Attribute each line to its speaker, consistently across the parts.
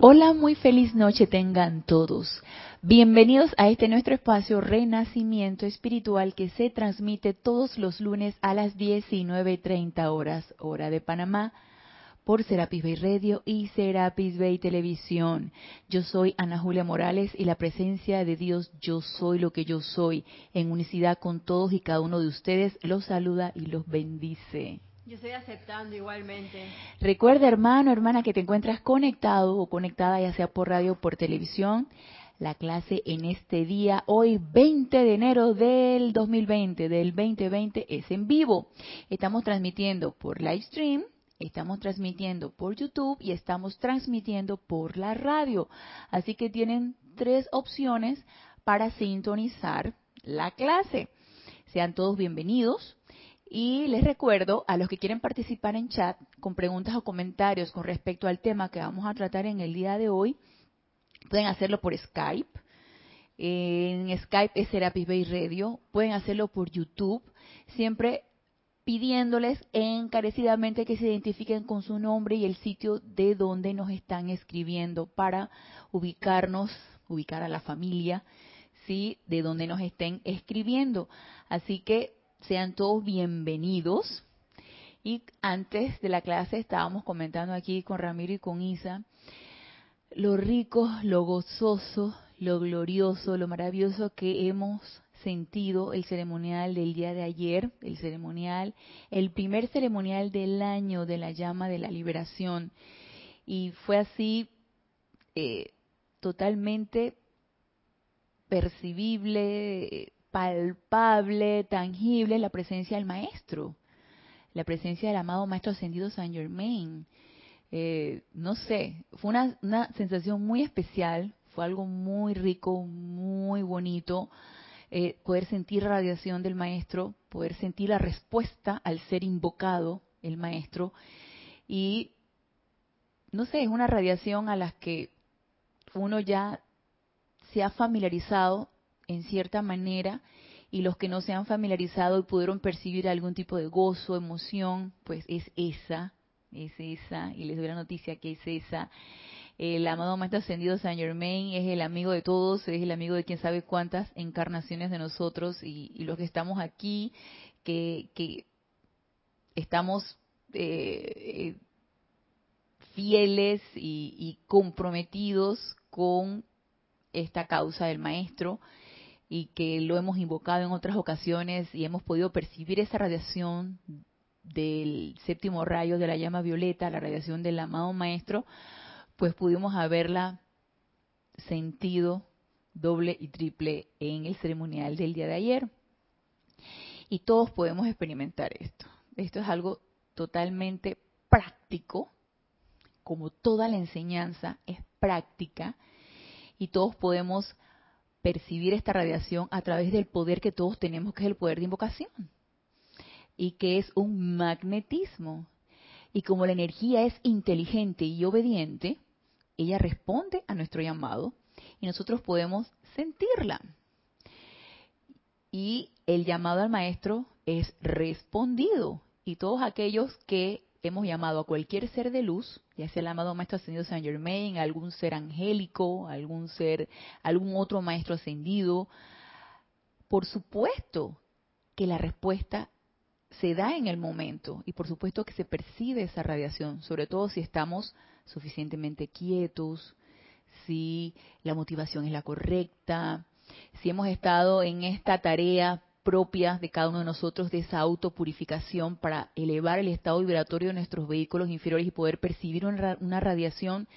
Speaker 1: Hola, muy feliz noche tengan todos. Bienvenidos a este nuestro espacio Renacimiento Espiritual que se transmite todos los lunes a las 19.30 horas, hora de Panamá, por Serapis Bay Radio y Serapis Bay Televisión. Yo soy Ana Julia Morales y la presencia de Dios, yo soy lo que yo soy, en unicidad con todos y cada uno de ustedes, los saluda y los bendice.
Speaker 2: Yo estoy aceptando igualmente.
Speaker 1: Recuerda, hermano, hermana, que te encuentras conectado o conectada, ya sea por radio o por televisión. La clase en este día, hoy 20 de enero del 2020, del 2020, es en vivo. Estamos transmitiendo por live stream, estamos transmitiendo por YouTube y estamos transmitiendo por la radio. Así que tienen tres opciones para sintonizar la clase. Sean todos bienvenidos. Y les recuerdo a los que quieren participar en chat con preguntas o comentarios con respecto al tema que vamos a tratar en el día de hoy, pueden hacerlo por Skype. En Skype es Serapis Bay Radio. Pueden hacerlo por YouTube, siempre pidiéndoles encarecidamente que se identifiquen con su nombre y el sitio de donde nos están escribiendo para ubicarnos, ubicar a la familia, sí, de donde nos estén escribiendo. Así que sean todos bienvenidos. Y antes de la clase estábamos comentando aquí con Ramiro y con Isa lo rico, lo gozoso, lo glorioso, lo maravilloso que hemos sentido el ceremonial del día de ayer, el ceremonial, el primer ceremonial del año de la llama de la liberación. Y fue así eh, totalmente percibible, palpable, tangible la presencia del maestro, la presencia del amado maestro ascendido San Germain. Eh, no sé, fue una, una, sensación muy especial, fue algo muy rico, muy bonito, eh, poder sentir radiación del maestro, poder sentir la respuesta al ser invocado el maestro y no sé, es una radiación a la que uno ya se ha familiarizado en cierta manera y los que no se han familiarizado y pudieron percibir algún tipo de gozo, emoción, pues es esa, es esa, y les doy la noticia que es esa. El amado Maestro Ascendido San Germain es el amigo de todos, es el amigo de quien sabe cuántas encarnaciones de nosotros y, los que estamos aquí, que, que estamos eh, fieles y, y comprometidos con esta causa del Maestro y que lo hemos invocado en otras ocasiones y hemos podido percibir esa radiación del séptimo rayo de la llama violeta, la radiación del amado maestro, pues pudimos haberla sentido doble y triple en el ceremonial del día de ayer. Y todos podemos experimentar esto. Esto es algo totalmente práctico, como toda la enseñanza es práctica, y todos podemos percibir esta radiación a través del poder que todos tenemos, que es el poder de invocación, y que es un magnetismo. Y como la energía es inteligente y obediente, ella responde a nuestro llamado y nosotros podemos sentirla. Y el llamado al maestro es respondido. Y todos aquellos que hemos llamado a cualquier ser de luz, ya sea el amado Maestro Ascendido San Germain, algún ser angélico, algún ser, algún otro Maestro Ascendido, por supuesto que la respuesta se da en el momento y por supuesto que se percibe esa radiación, sobre todo si estamos suficientemente quietos, si la motivación es la correcta, si hemos estado en esta tarea propias de cada uno de nosotros de esa autopurificación para elevar el estado vibratorio de nuestros vehículos inferiores y poder percibir una, radiación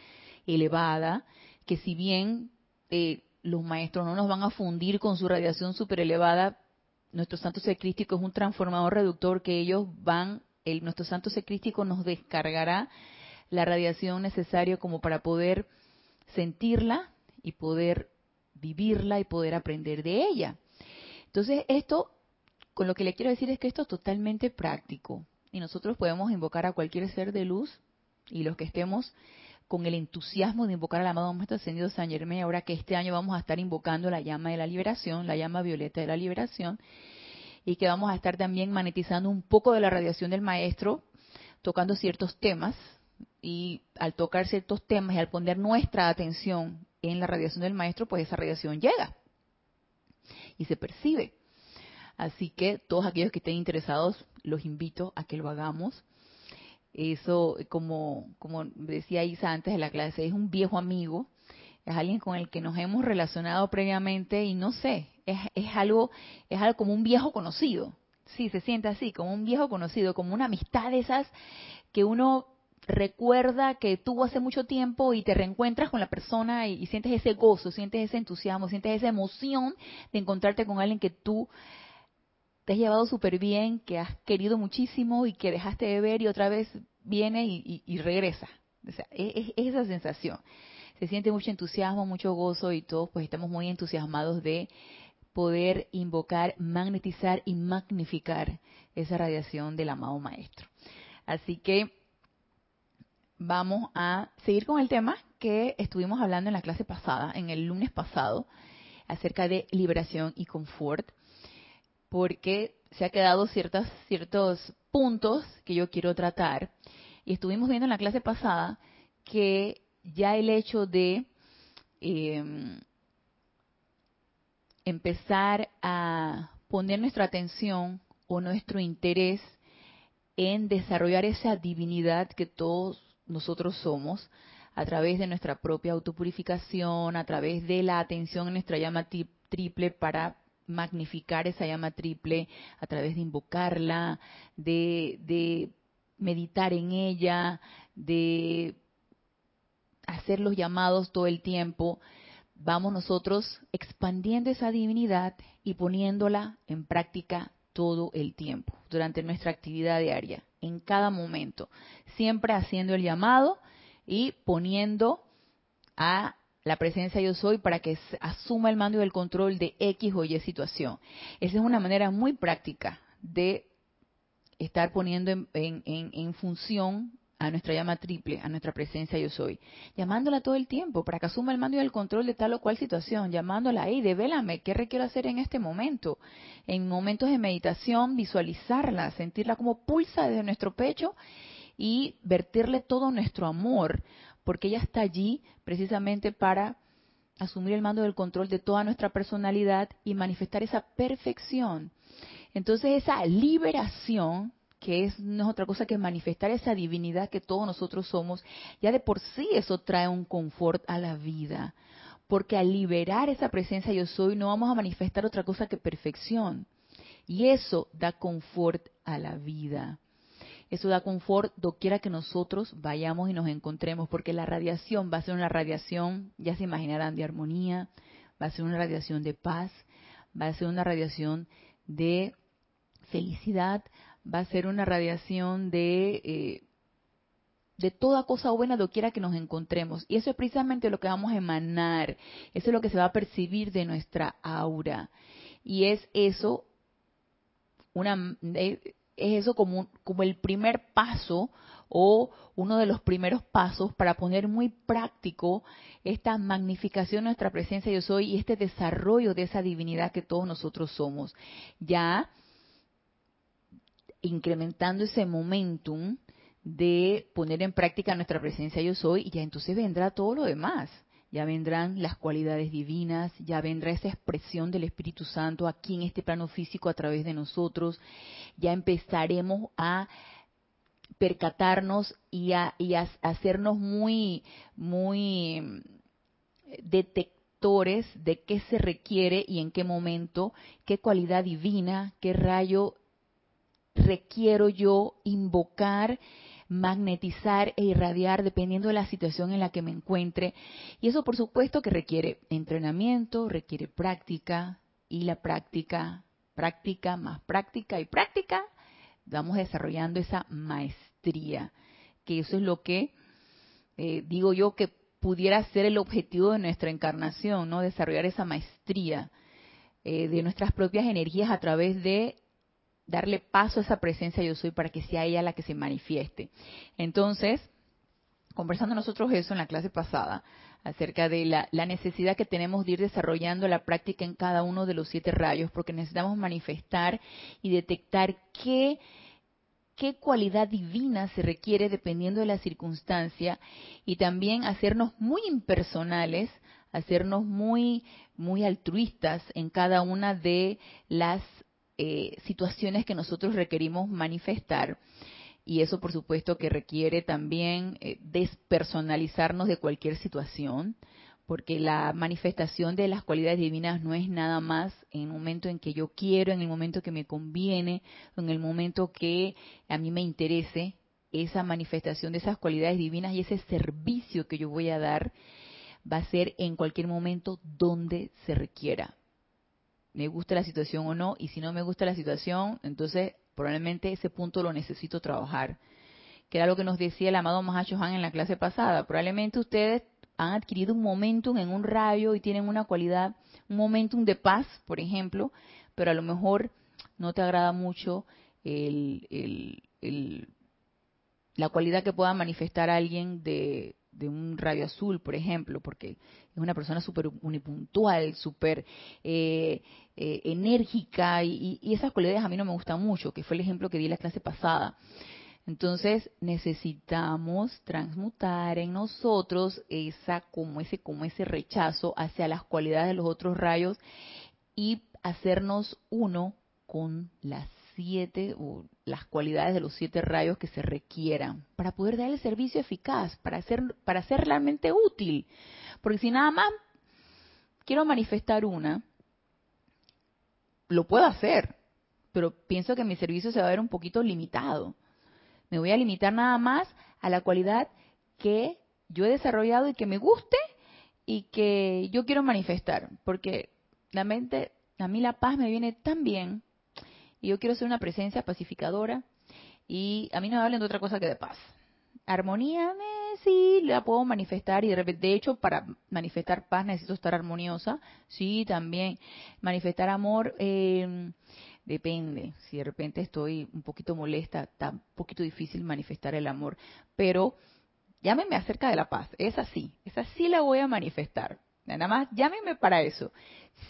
Speaker 1: elevada, que si bien eh, los maestros no nos van a fundir con su radiación super elevada, nuestro santo ser crístico es un transformador reductor que ellos van, el, nuestro santo ser crístico nos descargará la radiación necesaria como para poder sentirla y poder vivirla y poder aprender de ella. Entonces, esto, con lo que le quiero decir es que esto es totalmente práctico. Y nosotros podemos invocar a cualquier ser de luz y los que estemos con el entusiasmo de invocar al amado Maestro Ascendido San Germain, ahora que este año vamos a estar invocando la llama de la liberación, la llama violeta de la liberación, y que vamos a estar también magnetizando un poco de la radiación del Maestro, tocando ciertos temas y al tocar ciertos temas y al poner nuestra atención en la radiación del maestro, pues esa radiación llega y se percibe. Así que todos aquellos que estén interesados, los invito a que lo hagamos. Eso, como, como decía Isa antes de la clase, es un viejo amigo, es alguien con el que nos hemos relacionado previamente y no sé, es, es algo, es algo como un viejo conocido. Sí, se siente así, como un viejo conocido, como una amistad de esas que uno recuerda que tuvo hace mucho tiempo y te reencuentras con la persona y, sientes ese gozo, sientes ese entusiasmo, sientes esa emoción de encontrarte con alguien que tú te has llevado súper bien, que has querido muchísimo y que dejaste de ver y otra vez viene y, regresa. O sea, es, es, esa sensación. Se siente mucho entusiasmo, mucho gozo y todos pues estamos muy entusiasmados de poder invocar, magnetizar y magnificar esa radiación del amado maestro. Así que vamos a seguir con el tema que estuvimos hablando en la clase pasada, en el lunes pasado, acerca de liberación y confort, porque se ha quedado ciertos, ciertos puntos que yo quiero tratar. Y estuvimos viendo en la clase pasada que ya el hecho de em, empezar a poner nuestra atención o nuestro interés en desarrollar esa divinidad que todos nosotros somos a través de nuestra propia autopurificación, a través de la atención en nuestra llama triple para magnificar esa llama triple, a través de invocarla, de, de meditar en ella, de hacer los llamados todo el tiempo, vamos nosotros expandiendo esa divinidad y poniéndola en práctica todo el tiempo, durante nuestra actividad diaria, en cada momento, siempre haciendo el llamado y poniendo a la presencia yo soy para que asuma el mando y el control de X o Y situación. Esa es una manera muy práctica de estar poniendo en, función a nuestra llama triple, a nuestra presencia yo soy, llamándola todo el tiempo para que asuma el mando y el control de tal o cual situación, llamándola ahí, devélame, ¿qué requiero hacer en este momento? En momentos de meditación, visualizarla, sentirla como pulsa desde nuestro pecho y vertirle todo nuestro amor, porque ella está allí precisamente para asumir el mando del control de toda nuestra personalidad y manifestar esa perfección. Entonces esa liberación que es, no es otra cosa que manifestar esa divinidad que todos nosotros somos, ya de por sí eso trae un confort a la vida. Porque al liberar esa presencia yo soy, no vamos a manifestar otra cosa que perfección. Y eso da confort a la vida. Eso da confort doquiera que nosotros vayamos y nos encontremos, porque la radiación va a ser una radiación, ya se imaginarán, de armonía, va a ser una radiación de paz, va a ser una radiación de felicidad, va a ser una radiación de, eh, de toda cosa buena doquiera que nos encontremos. Y eso es precisamente lo que vamos a emanar, eso es lo que se va a percibir de nuestra aura. Y es eso, una, eh, es eso como, como el primer paso o uno de los primeros pasos para poner muy práctico esta magnificación de nuestra presencia yo soy y este desarrollo de esa divinidad que todos nosotros somos. Ya incrementando ese momentum de poner en práctica nuestra presencia yo soy y ya entonces vendrá todo lo demás. Ya vendrán las cualidades divinas, ya vendrá esa expresión del Espíritu Santo aquí en este plano físico a través de nosotros. Ya empezaremos a percatarnos y a, y a hacernos muy, muy detectores de qué se requiere y en qué momento, qué cualidad divina, qué rayo requiero yo invocar, magnetizar e irradiar dependiendo de la situación en la que me encuentre. Y eso por supuesto que requiere entrenamiento, requiere práctica y la práctica, práctica más práctica y práctica, vamos desarrollando esa maestría, que eso es lo que eh, digo yo que pudiera ser el objetivo de nuestra encarnación, ¿no? Desarrollar esa maestría eh, de nuestras propias energías a través de darle paso a esa presencia yo soy para que sea ella la que se manifieste. Entonces, conversando nosotros eso en la clase pasada, acerca de la, necesidad que tenemos de ir desarrollando la práctica en cada uno de los siete rayos, porque necesitamos manifestar y detectar qué, qué cualidad divina se requiere dependiendo de la circunstancia y también hacernos muy impersonales, hacernos muy, muy altruistas en cada una de las eh, situaciones que nosotros requerimos manifestar. Y eso, por supuesto, que requiere también eh, despersonalizarnos de cualquier situación, porque la manifestación de las cualidades divinas no es nada más en el momento en que yo quiero, en el momento que me conviene, en el momento que a mí me interese, esa manifestación de esas cualidades divinas y ese servicio que yo voy a dar va a ser en cualquier momento donde se requiera. Me gusta la situación o no, y si no me gusta la situación, entonces probablemente ese punto lo necesito trabajar. Que era lo que nos decía el amado Mahacho Han en la clase pasada. Probablemente ustedes han adquirido un momentum en un rayo y tienen una cualidad, un momentum de paz, por ejemplo, pero a lo mejor no te agrada mucho el, la cualidad que pueda manifestar alguien de, un rayo azul, por ejemplo, porque es una persona súper unipuntual, súper eh, eh, enérgica y, y, esas cualidades a mí no me gustan mucho, que fue el ejemplo que di en la clase pasada. Entonces necesitamos transmutar en nosotros esa como ese como ese rechazo hacia las cualidades de los otros rayos y hacernos uno con las siete o las cualidades de los siete rayos que se requieran para poder dar el servicio eficaz, para ser para ser realmente útil. Porque si nada más quiero manifestar una, lo puedo hacer, pero pienso que mi servicio se va a ver un poquito limitado. Me voy a limitar nada más a la cualidad que yo he desarrollado y que me guste y que yo quiero manifestar, porque la mente, a mí la paz me viene tan bien y yo quiero ser una presencia pacificadora y a mí no me hablan de otra cosa que de paz. Armonía, eh, sí, la puedo manifestar y de repente, de hecho, para manifestar paz necesito estar armoniosa, sí, también. Manifestar amor, eh, Depende, si de repente estoy un poquito molesta, está un poquito difícil manifestar el amor, pero llámeme acerca de la paz, esa sí, esa sí la voy a manifestar. Nada más, llámeme para eso.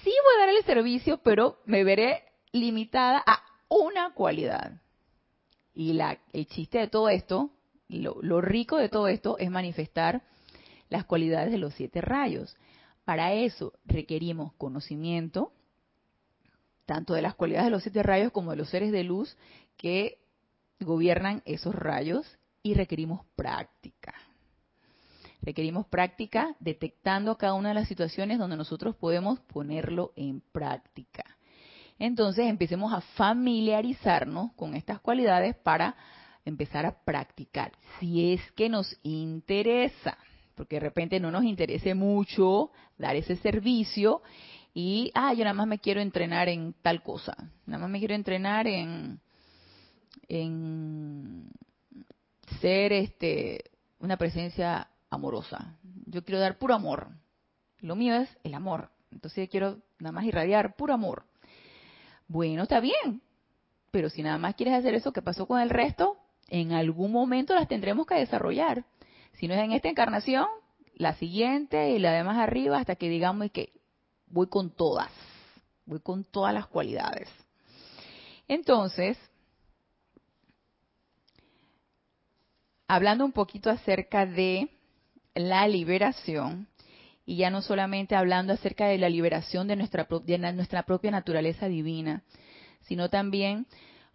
Speaker 1: Sí voy a dar el servicio, pero me veré limitada a una cualidad. Y la, el chiste de todo esto, lo, lo rico de todo esto es manifestar las cualidades de los siete rayos. Para eso requerimos conocimiento, tanto de las cualidades de los siete rayos como de los seres de luz que gobiernan esos rayos y requerimos práctica. Requerimos práctica detectando cada una de las situaciones donde nosotros podemos ponerlo en práctica. Entonces empecemos a familiarizarnos con estas cualidades para empezar a practicar. Si es que nos interesa, porque de repente no nos interese mucho dar ese servicio y, ah, yo nada más me quiero entrenar en tal cosa, nada más me quiero entrenar en, en ser este una presencia amorosa. Yo quiero dar puro amor. Lo mío es el amor. Entonces quiero nada más irradiar puro amor. Bueno, está bien. Pero si nada más quieres hacer eso, ¿qué pasó con el resto? En algún momento las tendremos que desarrollar. Si no es en esta encarnación, la siguiente y la de más arriba hasta que digamos que voy con todas, voy con todas las cualidades. Entonces, hablando un poquito acerca de la liberación, y ya no solamente hablando acerca de la liberación de nuestra, de nuestra propia naturaleza divina, sino también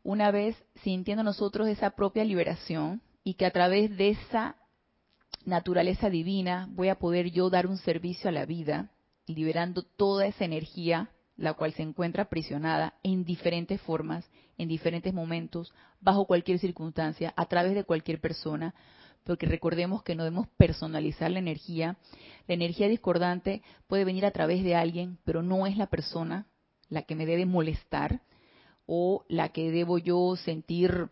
Speaker 1: una vez sintiendo nosotros esa propia liberación y que a través de esa naturaleza divina voy a poder yo dar un servicio a la vida, liberando toda esa energía la cual se encuentra aprisionada en diferentes formas, en diferentes momentos, bajo cualquier circunstancia, a través de cualquier persona, porque recordemos que no debemos personalizar la energía. La energía discordante puede venir a través de alguien, pero no es la persona la que me debe molestar o la que debo yo sentir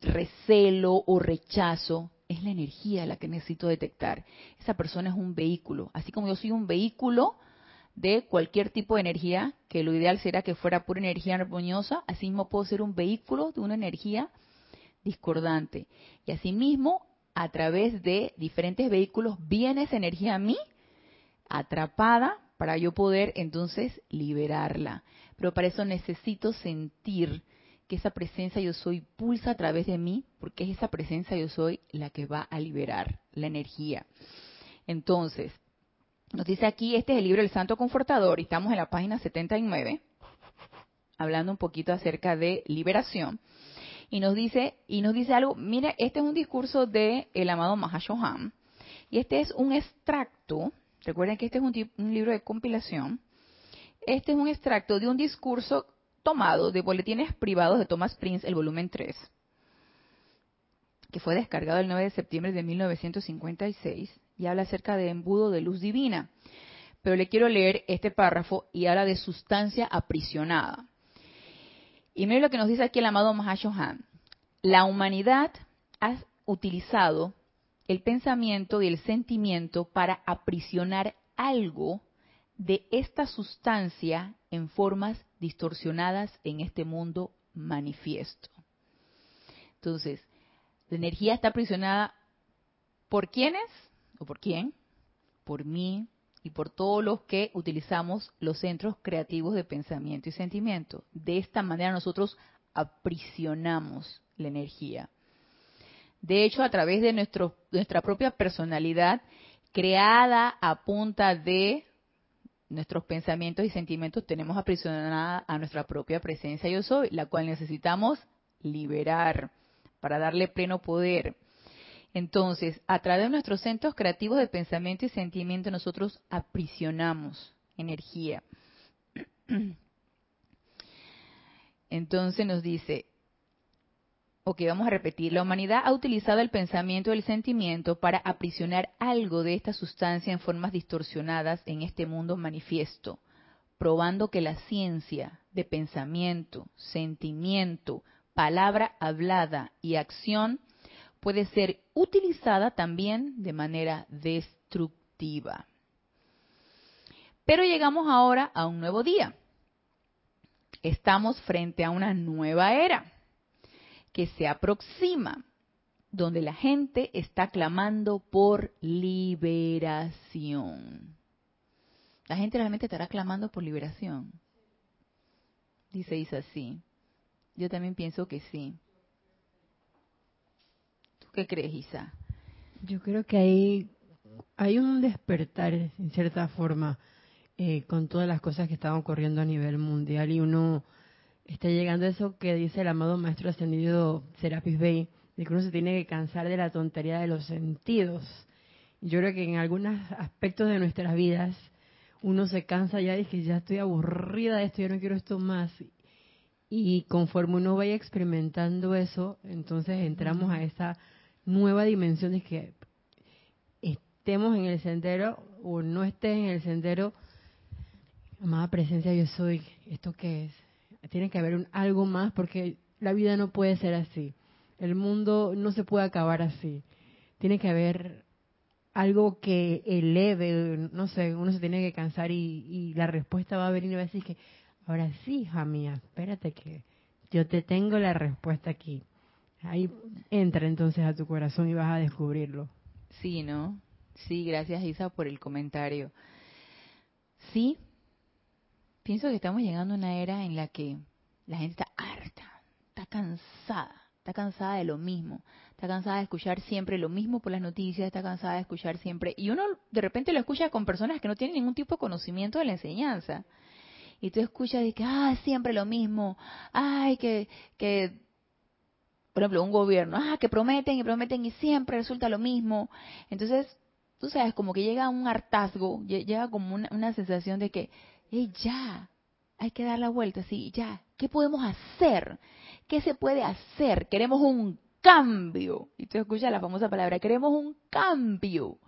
Speaker 1: recelo o rechazo es la energía la que necesito detectar. Esa persona es un vehículo, así como yo soy un vehículo de cualquier tipo de energía, que lo ideal será que fuera pura energía armoniosa, así mismo puedo ser un vehículo de una energía discordante. Y asimismo, a través de diferentes vehículos viene esa energía a mí atrapada para yo poder entonces liberarla. Pero para eso necesito sentir que esa presencia yo soy pulsa a través de mí, porque es esa presencia yo soy la que va a liberar la energía. Entonces, nos dice aquí, este es el libro El Santo Confortador, y estamos en la página 79, hablando un poquito acerca de liberación. Y nos dice, y nos dice algo, mira, este es un discurso de el amado Mahashohan, y este es un extracto, recuerden que este es un, un libro de compilación, este es un extracto de un discurso tomado de Boletines Privados de Thomas Prince, el volumen 3, que fue descargado el 9 de septiembre de 1956 y habla acerca de embudo de luz divina. Pero le quiero leer este párrafo y habla de sustancia aprisionada. Y mire lo que nos dice aquí el amado Mahashohan. La humanidad ha utilizado el pensamiento y el sentimiento para aprisionar algo de esta sustancia en formas distorsionadas en este mundo manifiesto. Entonces, la energía está aprisionada por quiénes o por quién? Por mí y por todos los que utilizamos los centros creativos de pensamiento y sentimiento. De esta manera nosotros aprisionamos la energía. De hecho, a través de nuestra propia personalidad, creada a punta de nuestros pensamientos y sentimientos tenemos aprisionada a nuestra propia presencia yo soy, la cual necesitamos liberar para darle pleno poder. Entonces, a través de nuestros centros creativos de pensamiento y sentimiento, nosotros aprisionamos energía. Entonces nos dice, Ok, vamos a repetir. La humanidad ha utilizado el pensamiento y el sentimiento para aprisionar algo de esta sustancia en formas distorsionadas en este mundo manifiesto, probando que la ciencia de pensamiento, sentimiento, palabra hablada y acción puede ser utilizada también de manera destructiva. Pero llegamos ahora a un nuevo día. Estamos frente a una nueva era que se aproxima, donde la gente está clamando por liberación. La gente realmente estará clamando por liberación. Dice Isa, sí. Yo también pienso que sí. ¿Tú qué crees, Isa?
Speaker 3: Yo creo que hay, hay un despertar, en cierta forma, eh, con todas las cosas que están ocurriendo a nivel mundial y uno está llegando eso que dice el amado maestro ascendido Serapis Bey, de que uno se tiene que cansar de la tontería de los sentidos. Yo creo que en algunos aspectos de nuestras vidas uno se cansa ya y que ya estoy aburrida de esto, yo no quiero esto más. Y conforme uno vaya experimentando eso, entonces entramos a esa nueva dimensión de que estemos en el sendero o no estés en el sendero, amada presencia yo soy, ¿esto qué es? tiene que haber un, algo más porque la vida no puede ser así. El mundo no se puede acabar así. Tiene que haber algo que eleve, no sé, uno se tiene que cansar y, la respuesta va a venir y va a decir que, ahora sí, hija mía, espérate que yo te tengo la respuesta aquí. Ahí entra entonces a tu corazón y vas a descubrirlo.
Speaker 1: Sí, ¿no? Sí, gracias Isa por el comentario. Sí, pienso que estamos llegando a una era en la que la gente está harta, está cansada, está cansada de lo mismo, está cansada de escuchar siempre lo mismo por las noticias, está cansada de escuchar siempre, y uno de repente lo escucha con personas que no tienen ningún tipo de conocimiento de la enseñanza. Y tú escuchas de que, ah, siempre lo mismo, ay, que, que, por ejemplo, un gobierno, ah, que prometen y prometen y siempre resulta lo mismo. Entonces, tú sabes, como que llega un hartazgo, llega como una, sensación de que y ya, hay que dar la vuelta, sí, ya, ¿qué podemos hacer? ¿Qué se puede hacer? Queremos un cambio. Y tú escuchas la famosa palabra, queremos un cambio.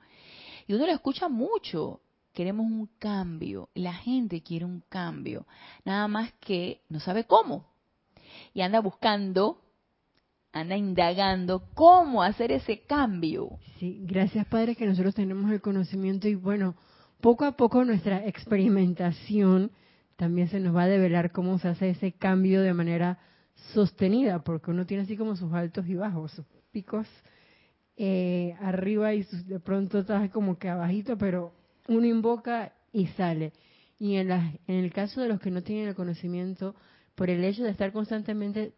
Speaker 1: Y uno lo escucha mucho, queremos un cambio. La gente quiere un cambio, nada más que no sabe cómo. Y anda buscando, anda indagando cómo hacer ese cambio.
Speaker 3: Sí, gracias Padre que nosotros tenemos el conocimiento y bueno, poco a poco nuestra experimentación también se nos va a develar cómo se hace ese cambio de manera sostenida, porque uno tiene así como sus altos y bajos, sus picos eh, arriba y de pronto estás como que abajito, pero uno invoca y sale. Y en, en el caso de los que no tienen el conocimiento, por el hecho de estar constantemente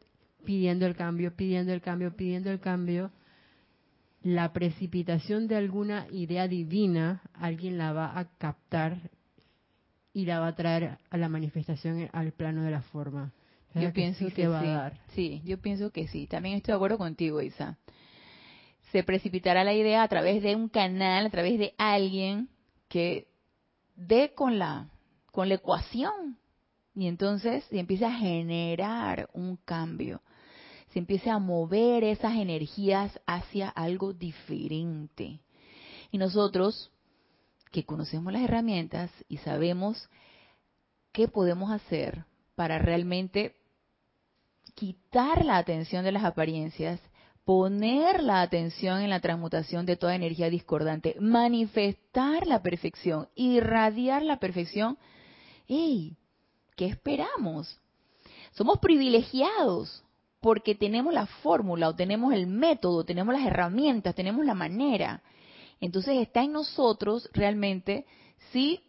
Speaker 3: pidiendo el cambio, pidiendo el cambio, pidiendo el cambio, la precipitación de alguna idea divina, alguien la va a captar y la va a traer a la manifestación al plano de la forma.
Speaker 1: Yo pienso que, va sí. A dar. Sí, yo pienso que sí. También estoy de acuerdo contigo, Isa. Se precipitará la idea a través de un canal, a través de alguien que dé con la con la ecuación y entonces se empieza a generar un cambio. Se empieza a mover esas energías hacia algo diferente. Y nosotros que conocemos las herramientas y sabemos qué podemos hacer para realmente quitar la atención de las apariencias, poner la atención en la transmutación de toda energía discordante, manifestar la perfección, irradiar la perfección. ¡Ey! ¿Qué esperamos? Somos privilegiados porque tenemos la fórmula o tenemos el método, tenemos las herramientas, tenemos la manera. Entonces está en nosotros realmente si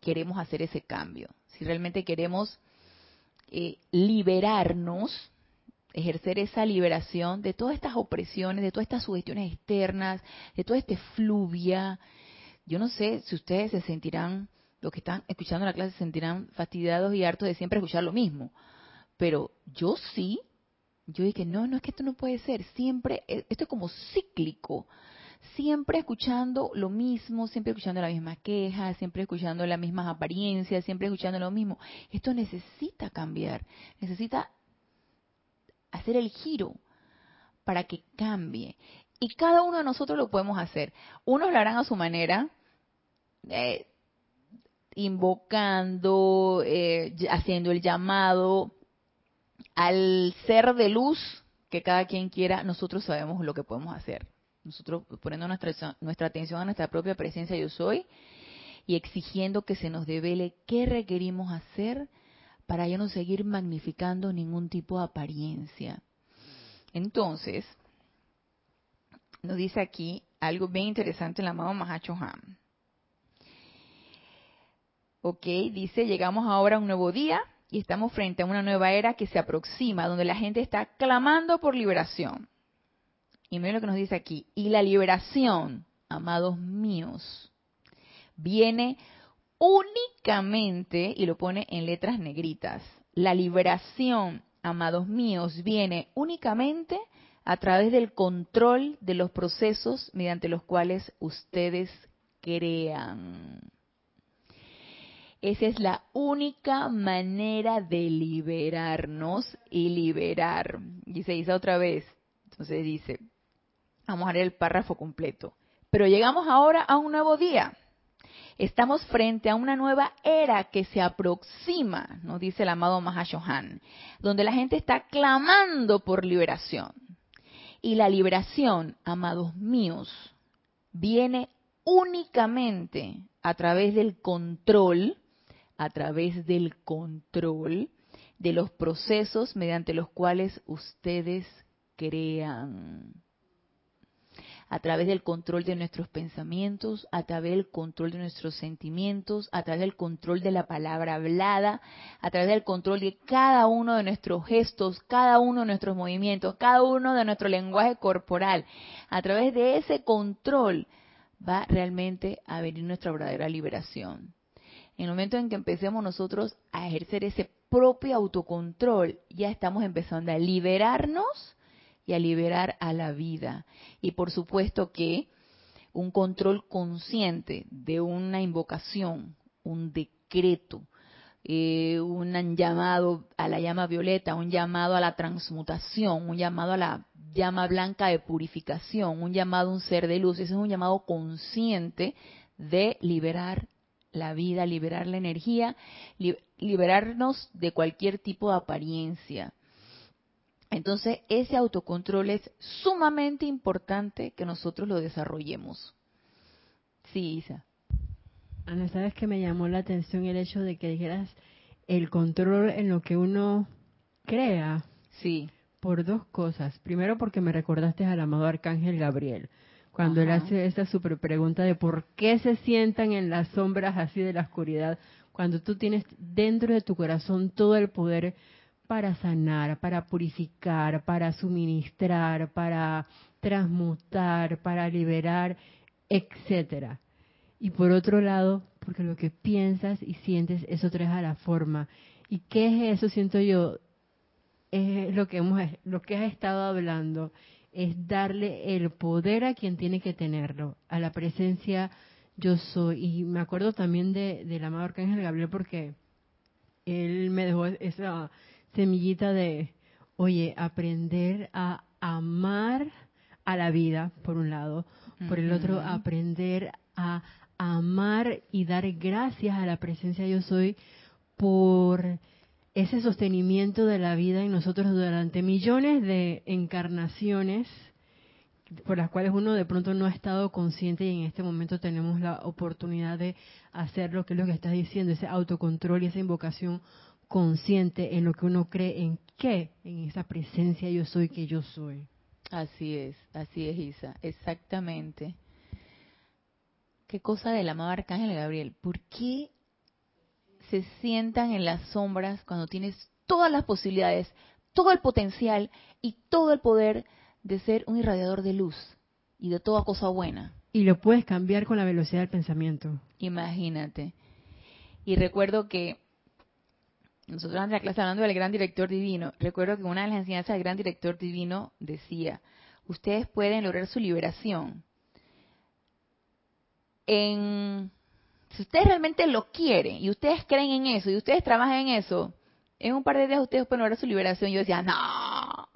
Speaker 1: queremos hacer ese cambio, si realmente queremos eh, liberarnos, ejercer esa liberación de todas estas opresiones, de todas estas sugestiones externas, de toda este fluvia. Yo no sé si ustedes se sentirán, los que están escuchando la clase, se sentirán fastidiados y hartos de siempre escuchar lo mismo. Pero yo sí, yo dije, no, no es que esto no puede ser, siempre, eh, esto es como cíclico siempre escuchando lo mismo, siempre escuchando la misma queja, siempre escuchando las mismas apariencias, siempre escuchando lo mismo. Esto necesita cambiar, necesita hacer el giro para que cambie. Y cada uno de nosotros lo podemos hacer. Unos lo harán a su manera, eh, invocando, eh, haciendo el llamado al ser de luz que cada quien quiera, nosotros sabemos lo que podemos hacer nosotros poniendo nuestra, nuestra atención a nuestra propia presencia yo soy y exigiendo que se nos devele qué requerimos hacer para ya no seguir magnificando ningún tipo de apariencia. Entonces, nos dice aquí algo bien interesante el amado Mahacho Ham. Ok, dice, llegamos ahora a un nuevo día y estamos frente a una nueva era que se aproxima, donde la gente está clamando por liberación. Y miren lo que nos dice aquí. Y la liberación, amados míos, viene únicamente, y lo pone en letras negritas, la liberación, amados míos, viene únicamente a través del control de los procesos mediante los cuales ustedes crean. Esa es la única manera de liberarnos y liberar. Y se dice otra vez. Entonces dice, Vamos a leer el párrafo completo. Pero llegamos ahora a un nuevo día. Estamos frente a una nueva era que se aproxima, nos dice el amado Mahashohan, donde la gente está clamando por liberación. Y la liberación, amados míos, viene únicamente a través del control, a través del control de los procesos mediante los cuales ustedes crean a través del control de nuestros pensamientos, a través del control de nuestros sentimientos, a través del control de la palabra hablada, a través del control de cada uno de nuestros gestos, cada uno de nuestros movimientos, cada uno de nuestro lenguaje corporal. A través de ese control va realmente a venir nuestra verdadera liberación. En el momento en que empecemos nosotros a ejercer ese propio autocontrol, ya estamos empezando a liberarnos y a liberar a la vida. Y por supuesto que un control consciente de una invocación, un decreto, eh, un llamado a la llama violeta, un llamado a la transmutación, un llamado a la llama blanca de purificación, un llamado a un ser de luz. Ese es un llamado consciente de liberar la vida, liberar la energía, liberarnos de cualquier tipo de apariencia. Entonces, ese autocontrol es sumamente importante que nosotros lo desarrollemos. Sí, Isa.
Speaker 3: Ana, ¿sabes que me llamó la atención el hecho de que dijeras el control en lo que uno crea?
Speaker 1: Sí.
Speaker 3: Por dos cosas. Primero, porque me recordaste al amado Arcángel Gabriel, cuando él hace esa super pregunta de por qué se sientan en las sombras así de la oscuridad, cuando tú tienes dentro de tu corazón todo el poder para sanar, para purificar, para suministrar, para transmutar, para liberar, etcétera. Y por otro lado, porque lo que piensas y sientes, eso trae a la forma. ¿Y qué es eso? Siento yo, es lo que hemos, lo que has estado hablando, es darle el poder a quien tiene que tenerlo, a la presencia yo soy. Y me acuerdo también de, del amado Arcángel Gabriel porque él me dejó esa semillita de, oye, aprender a amar a la vida, por un lado, por el otro, aprender a amar y dar gracias a la presencia yo soy por ese sostenimiento de la vida en nosotros durante millones de encarnaciones por las cuales uno de pronto no ha estado consciente y en este momento tenemos la oportunidad de hacer lo que es lo que estás diciendo, ese autocontrol y esa invocación consciente en lo que uno cree, en qué, en esa presencia yo soy que yo soy.
Speaker 1: Así es, así es Isa, exactamente. Qué cosa del amado Arcángel Gabriel, ¿por qué se sientan en las sombras cuando tienes todas las posibilidades, todo el potencial y todo el poder de ser un irradiador de luz y de toda cosa buena.
Speaker 3: Y lo puedes cambiar con la velocidad del pensamiento.
Speaker 1: Imagínate. Y recuerdo que nosotros en la clase hablando del gran director divino, recuerdo que una de las enseñanzas del gran director divino decía, ustedes pueden lograr su liberación en si ustedes realmente lo quieren y ustedes creen en eso y ustedes trabajan en eso, en un par de días ustedes pueden lograr su liberación. Yo decía, no,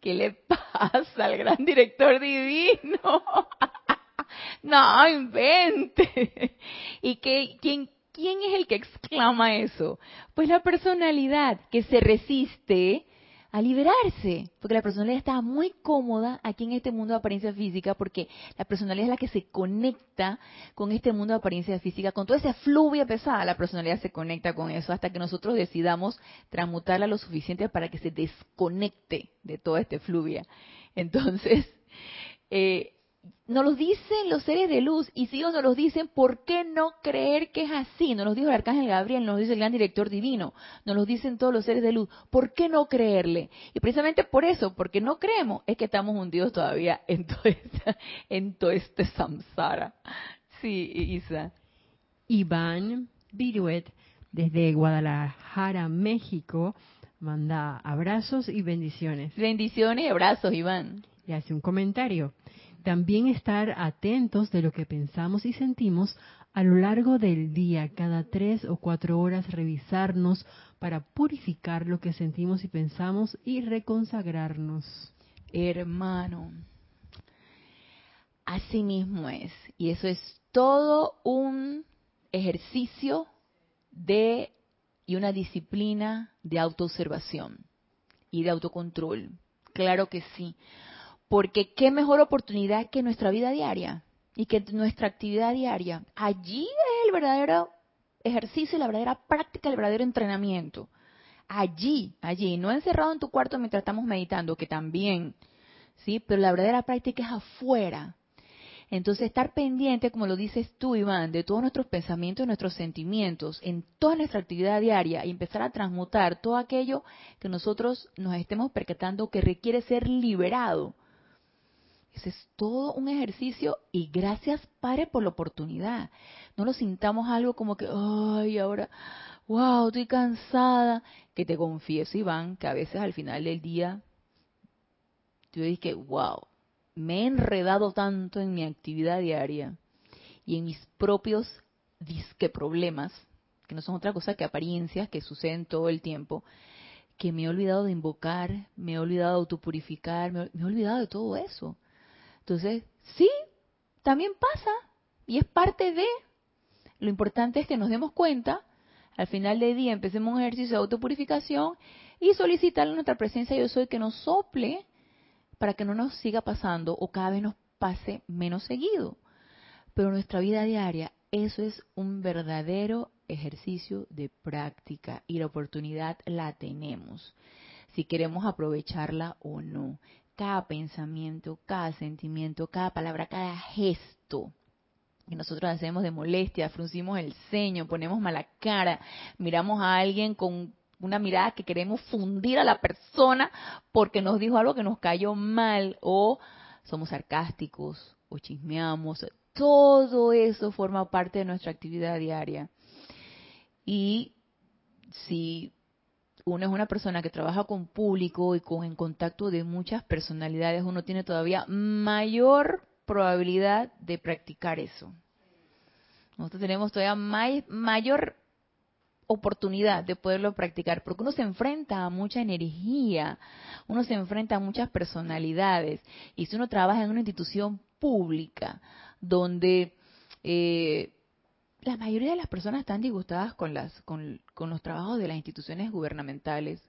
Speaker 1: ¿qué le pasa al gran director divino? no, invente. ¿Y qué, quién, quién es el que exclama eso? Pues la personalidad que se resiste a liberarse, porque la personalidad está muy cómoda aquí en este mundo de apariencia física, porque la personalidad es la que se conecta con este mundo de apariencia física, con toda esa fluvia pesada, la personalidad se conecta con eso hasta que nosotros decidamos transmutarla lo suficiente para que se desconecte de toda esta fluvia. Entonces, eh, nos los dicen los seres de luz y si ellos nos los dicen, ¿por qué no creer que es así? Nos los dijo el arcángel Gabriel, nos dice el gran director divino, nos los dicen todos los seres de luz, ¿por qué no creerle? Y precisamente por eso, porque no creemos, es que estamos hundidos todavía en todo, en todo este samsara. Sí, Isa.
Speaker 3: Iván Viruet, desde Guadalajara, México, manda abrazos y bendiciones.
Speaker 1: Bendiciones y abrazos, Iván.
Speaker 3: Y hace un comentario. También estar atentos de lo que pensamos y sentimos a lo largo del día, cada tres o cuatro horas revisarnos para purificar lo que sentimos y pensamos y reconsagrarnos.
Speaker 1: Hermano, así mismo es. Y eso es todo un ejercicio de y una disciplina de autoobservación y de autocontrol. Claro que sí. Porque qué mejor oportunidad que nuestra vida diaria y que nuestra actividad diaria. Allí es el verdadero ejercicio, la verdadera práctica, el verdadero entrenamiento. Allí, allí, no encerrado en tu cuarto mientras estamos meditando, que también, ¿sí? Pero la verdadera práctica es afuera. Entonces, estar pendiente, como lo dices tú, Iván, de todos nuestros pensamientos nuestros sentimientos en toda nuestra actividad diaria y empezar a transmutar todo aquello que nosotros nos estemos percatando que requiere ser liberado ese es todo un ejercicio y gracias, Padre, por la oportunidad. No lo sintamos algo como que, ay, ahora, wow, estoy cansada. Que te confieso, Iván, que a veces al final del día, tú que, wow, me he enredado tanto en mi actividad diaria y en mis propios disque problemas, que no son otra cosa que apariencias que suceden todo el tiempo, que me he olvidado de invocar, me he olvidado de autopurificar, me he olvidado de todo eso. Entonces, sí, también pasa y es parte de. Lo importante es que nos demos cuenta, al final del día empecemos un ejercicio de autopurificación y solicitarle nuestra presencia yo soy que nos sople para que no nos siga pasando o cada vez nos pase menos seguido. Pero nuestra vida diaria, eso es un verdadero ejercicio de práctica y la oportunidad la tenemos, si queremos aprovecharla o no cada pensamiento, cada sentimiento, cada palabra, cada gesto que nosotros hacemos de molestia, fruncimos el ceño, ponemos mala cara, miramos a alguien con una mirada que queremos fundir a la persona porque nos dijo algo que nos cayó mal o somos sarcásticos o chismeamos. Todo eso forma parte de nuestra actividad diaria. Y si uno es una persona que trabaja con público y con en contacto de muchas personalidades, uno tiene todavía mayor probabilidad de practicar eso. Nosotros tenemos todavía mayor oportunidad de poderlo practicar, porque uno se enfrenta a mucha energía, uno se enfrenta a muchas personalidades, y si uno trabaja en una institución pública donde eh, la mayoría de las personas están disgustadas con, las, con, los trabajos de las instituciones gubernamentales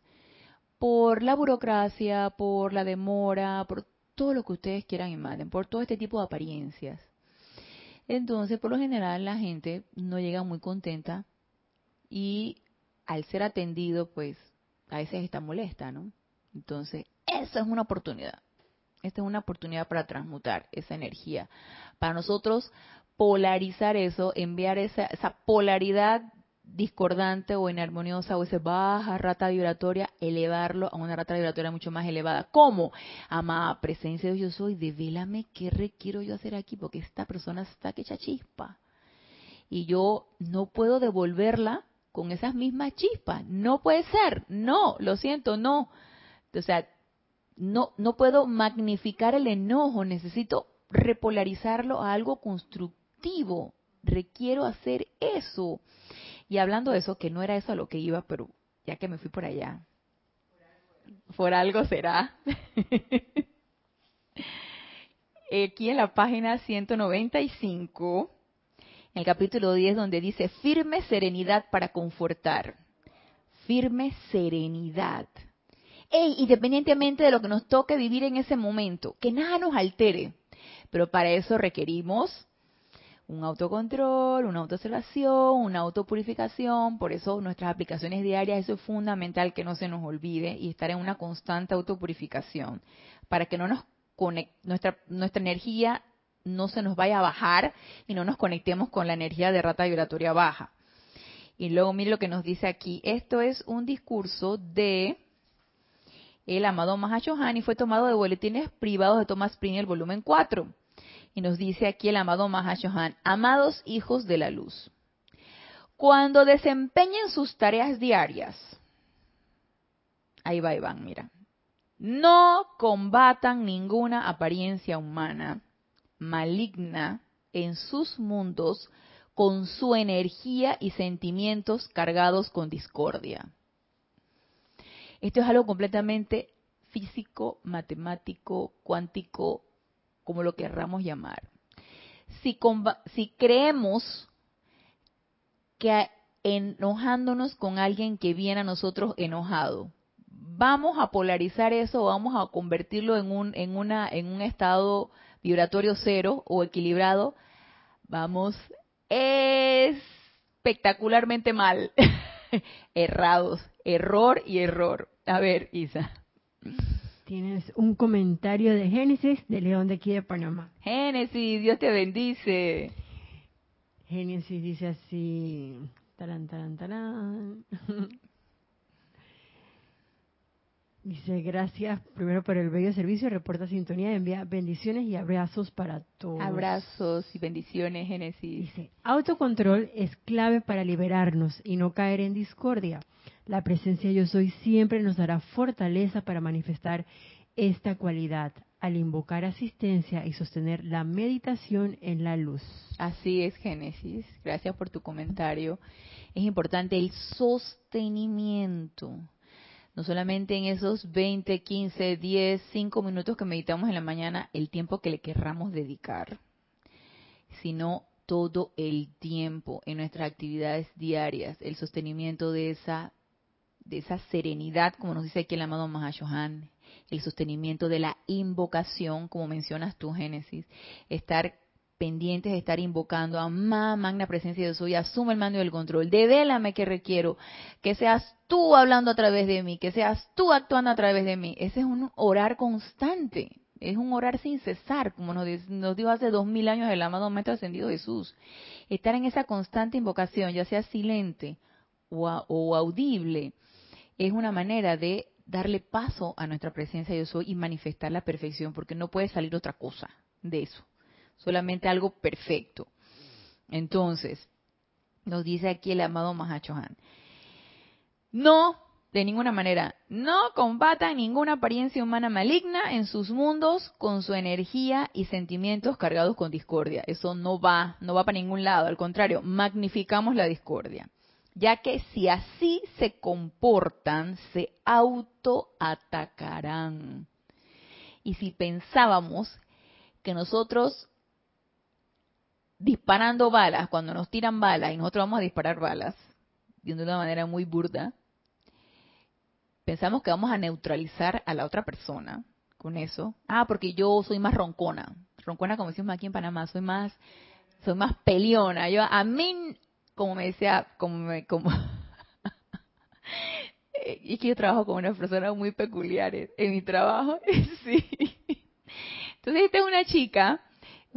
Speaker 1: por la burocracia, por la demora, por todo lo que ustedes quieran y manden, por todo este tipo de apariencias. Entonces, por lo general, la gente no llega muy contenta y al ser atendido, pues a veces está molesta, ¿no? Entonces, esa es una oportunidad. Esta es una oportunidad para transmutar esa energía. Para nosotros polarizar eso, enviar esa, polaridad discordante o inarmoniosa o esa baja rata vibratoria, elevarlo a una rata vibratoria mucho más elevada. ¿Cómo? Amada presencia de yo soy, devélame qué requiero yo hacer aquí, porque esta persona está que chispa. Y yo no puedo devolverla con esas mismas chispas. No puede ser. No, lo siento, no. O sea, no, no puedo magnificar el enojo, necesito repolarizarlo a algo constructivo requiero hacer eso. Y hablando de eso, que no era eso a lo que iba, pero ya que me fui por allá, por algo será. Aquí en la página 195, en el capítulo 10, donde dice, firme serenidad para confortar. Firme serenidad. Ey, independientemente de lo que nos toque vivir en ese momento, que nada nos altere. Pero para eso requerimos un autocontrol, una autoobservación, una autopurificación, por eso nuestras aplicaciones diarias, eso es fundamental que no se nos olvide y estar en una constante autopurificación para que no nos nuestra nuestra energía no se nos vaya a bajar y no nos conectemos con la energía de rata vibratoria baja. Y luego mire lo que nos dice aquí, esto es un discurso de el amado Mahashohan y fue tomado de boletines privados de Thomas Pringle, el volumen 4. Y nos dice aquí el amado Mahashohan, amados hijos de la luz, cuando desempeñen sus tareas diarias, ahí va Iván, mira, no combatan ninguna apariencia humana maligna en sus mundos con su energía y sentimientos cargados con discordia. Esto es algo completamente físico, matemático, cuántico, como lo querramos llamar. Si, si creemos que enojándonos con alguien que viene a nosotros enojado, vamos a polarizar eso, vamos a convertirlo en un, en una, en un estado vibratorio cero o equilibrado, vamos espectacularmente mal, errados, error y error. A ver, Isa.
Speaker 3: Tienes un comentario de Génesis de León de aquí de Panamá.
Speaker 1: Génesis, Dios te bendice.
Speaker 3: Génesis dice así, tarán, tarán, tarán. Dice, gracias primero por el bello servicio, reporta sintonía, envía bendiciones y abrazos para todos.
Speaker 1: Abrazos y bendiciones, Génesis.
Speaker 3: Dice, autocontrol es clave para liberarnos y no caer en discordia. La presencia yo soy siempre nos dará fortaleza para manifestar esta cualidad al invocar asistencia y sostener la meditación en la luz.
Speaker 1: Así es, Génesis. Gracias por tu comentario. Es importante el sostenimiento no solamente en esos 20, 15, 10, 5 minutos que meditamos en la mañana, el tiempo que le querramos dedicar, sino todo el tiempo en nuestras actividades diarias, el sostenimiento de esa de esa serenidad, como nos dice aquí el amado Mahashohan, el sostenimiento de la invocación, como mencionas tú, Génesis, estar pendientes de estar invocando a más magna presencia de soy, asume el mando y el control, devélame que requiero, que seas tú hablando a través de mí, que seas tú actuando a través de mí. Ese es un orar constante, es un orar sin cesar, como nos, nos dijo hace dos mil años el amado Maestro Ascendido Jesús. Estar en esa constante invocación, ya sea silente o, audible, es una manera de darle paso a nuestra presencia yo soy y manifestar la perfección, porque no puede salir otra cosa de eso, solamente algo perfecto. Entonces, nos dice aquí el amado Mahachohan, no, de ninguna manera, no combatan ninguna apariencia humana maligna en sus mundos con su energía y sentimientos cargados con discordia. Eso no va, no va para ningún lado, al contrario, magnificamos la discordia ya que si así se comportan, se autoatacarán. Y si pensábamos que nosotros disparando balas, cuando nos tiran balas y nosotros vamos a disparar balas, de una manera muy burda, pensamos que vamos a neutralizar a la otra persona con eso. Ah, porque yo soy más roncona. Roncona, como decimos aquí en Panamá, soy más, soy más peleona. Yo, a mí, como me decía, como me, como y que yo trabajo con unas personas muy peculiares en mi trabajo, sí. Entonces esta es una chica,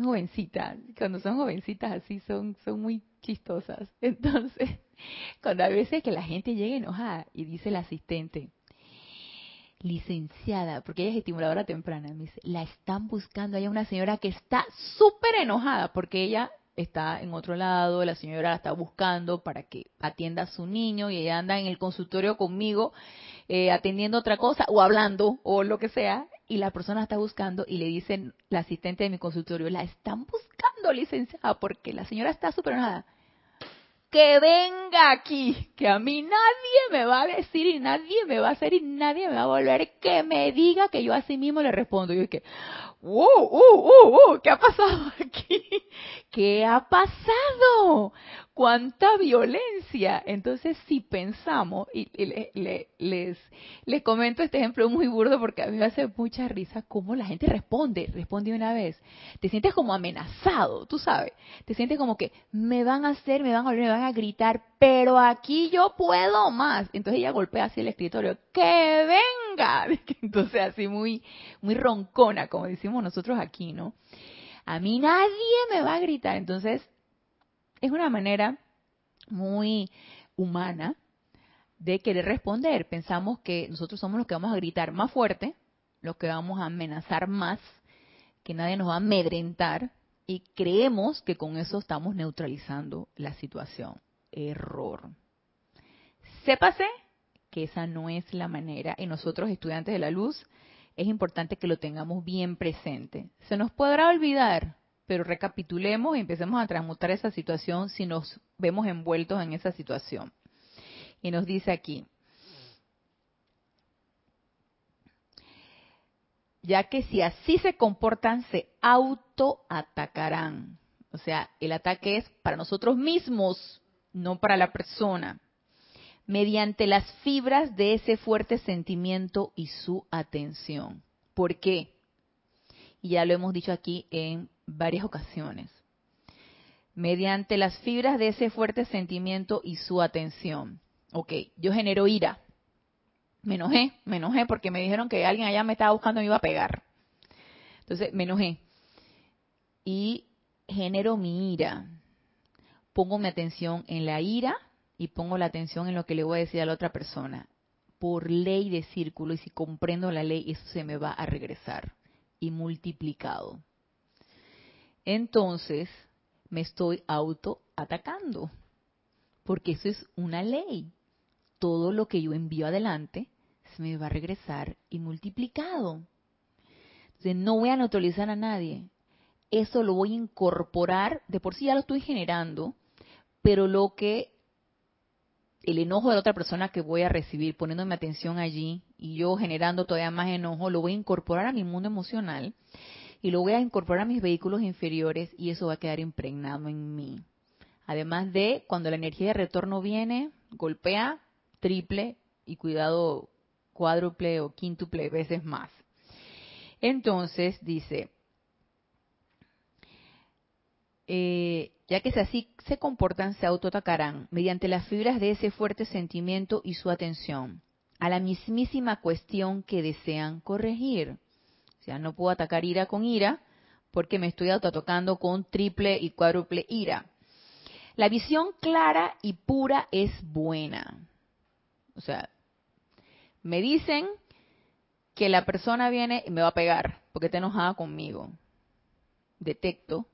Speaker 1: jovencita, cuando son jovencitas así son, son muy chistosas. Entonces, cuando a veces que la gente llega enojada y dice el asistente, licenciada, porque ella es estimuladora temprana, me dice, la están buscando, hay una señora que está súper enojada porque ella está en otro lado, la señora la está buscando para que atienda a su niño y ella anda en el consultorio conmigo eh, atendiendo otra cosa o hablando o lo que sea y la persona está buscando y le dicen la asistente de mi consultorio, la están buscando licenciada porque la señora está súper enojada. Que venga aquí, que a mí nadie me va a decir y nadie me va a hacer y nadie me va a volver que me diga que yo así mismo le respondo. Yo dije, ¡Uh, uh, uh, uh! ¿Qué ha pasado aquí? ¿Qué ha pasado? cuánta violencia. Entonces, si pensamos, y, les, les comento este ejemplo muy burdo porque a mí me hace mucha risa cómo la gente responde, responde una vez. Te sientes como amenazado, tú sabes. Te sientes como que me van a hacer, me van a me van a gritar, pero aquí yo puedo más. Entonces ella golpea así el escritorio, que venga. Entonces así muy, muy roncona, como decimos nosotros aquí, ¿no? A mí nadie me va a gritar. Entonces, es una manera muy humana de querer responder. Pensamos que nosotros somos los que vamos a gritar más fuerte, los que vamos a amenazar más, que nadie nos va a amedrentar y creemos que con eso estamos neutralizando la situación. Error. Sépase que esa no es la manera y nosotros estudiantes de la luz es importante que lo tengamos bien presente. Se nos podrá olvidar, pero recapitulemos y empecemos a transmutar esa situación si nos vemos envueltos en esa situación. Y nos dice aquí, ya que si así se comportan, se autoatacarán. O sea, el ataque es para nosotros mismos, no para la persona, mediante las fibras de ese fuerte sentimiento y su atención. ¿Por qué? Y ya lo hemos dicho aquí en varias ocasiones, mediante las fibras de ese fuerte sentimiento y su atención. Ok, yo genero ira. Me enojé, me enojé porque me dijeron que alguien allá me estaba buscando y me iba a pegar. Entonces me enojé. Y genero mi ira. Pongo mi atención en la ira y pongo la atención en lo que le voy a decir a la otra persona. Por ley de círculo, y si comprendo la ley, eso se me va a regresar y multiplicado entonces me estoy auto-atacando. Porque eso es una ley. Todo lo que yo envío adelante se me va a regresar y multiplicado. Entonces no voy a neutralizar a nadie. Eso lo voy a incorporar, de por sí ya lo estoy generando, pero lo que el enojo de la otra persona que voy a recibir, poniéndome atención allí y yo generando todavía más enojo, lo voy a incorporar a mi mundo emocional y lo voy a incorporar a mis vehículos inferiores y eso va a quedar impregnado en mí. Además de, cuando la energía de retorno viene, golpea triple y cuidado cuádruple o quíntuple veces más. Entonces dice, eh, ya que si así se comportan, se autoatacarán mediante las fibras de ese fuerte sentimiento y su atención a la mismísima cuestión que desean corregir. O sea, no puedo atacar ira con ira porque me estoy autoatacando con triple y cuádruple ira. La visión clara y pura es buena. O sea, me dicen que la persona viene y me va a pegar porque está enojada conmigo. Detecto,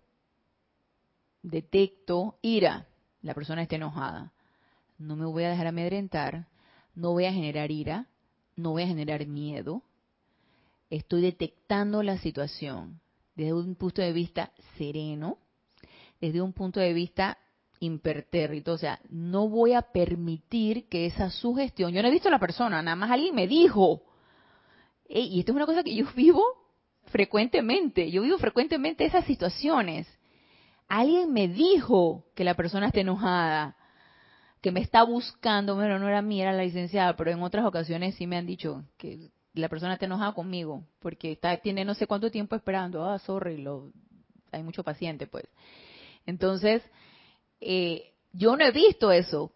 Speaker 1: detecto ira, la persona está enojada. No me voy a dejar amedrentar, no voy a generar ira, no voy a generar miedo. Estoy detectando la situación desde un punto de vista sereno, desde un punto de vista impertérrito, o sea, no voy a permitir que esa sugestión, yo no he visto a la persona, nada más alguien me dijo, y esto es una cosa que yo vivo frecuentemente, yo vivo frecuentemente esas situaciones. Alguien me dijo que la persona está enojada, que me está buscando, bueno, no era mí, era la licenciada, pero en otras ocasiones sí me han dicho que la persona está enojada conmigo, porque está, tiene no sé cuánto tiempo esperando, ah, sorry, lo, hay mucho paciente, pues. Entonces, eh, yo no he visto eso,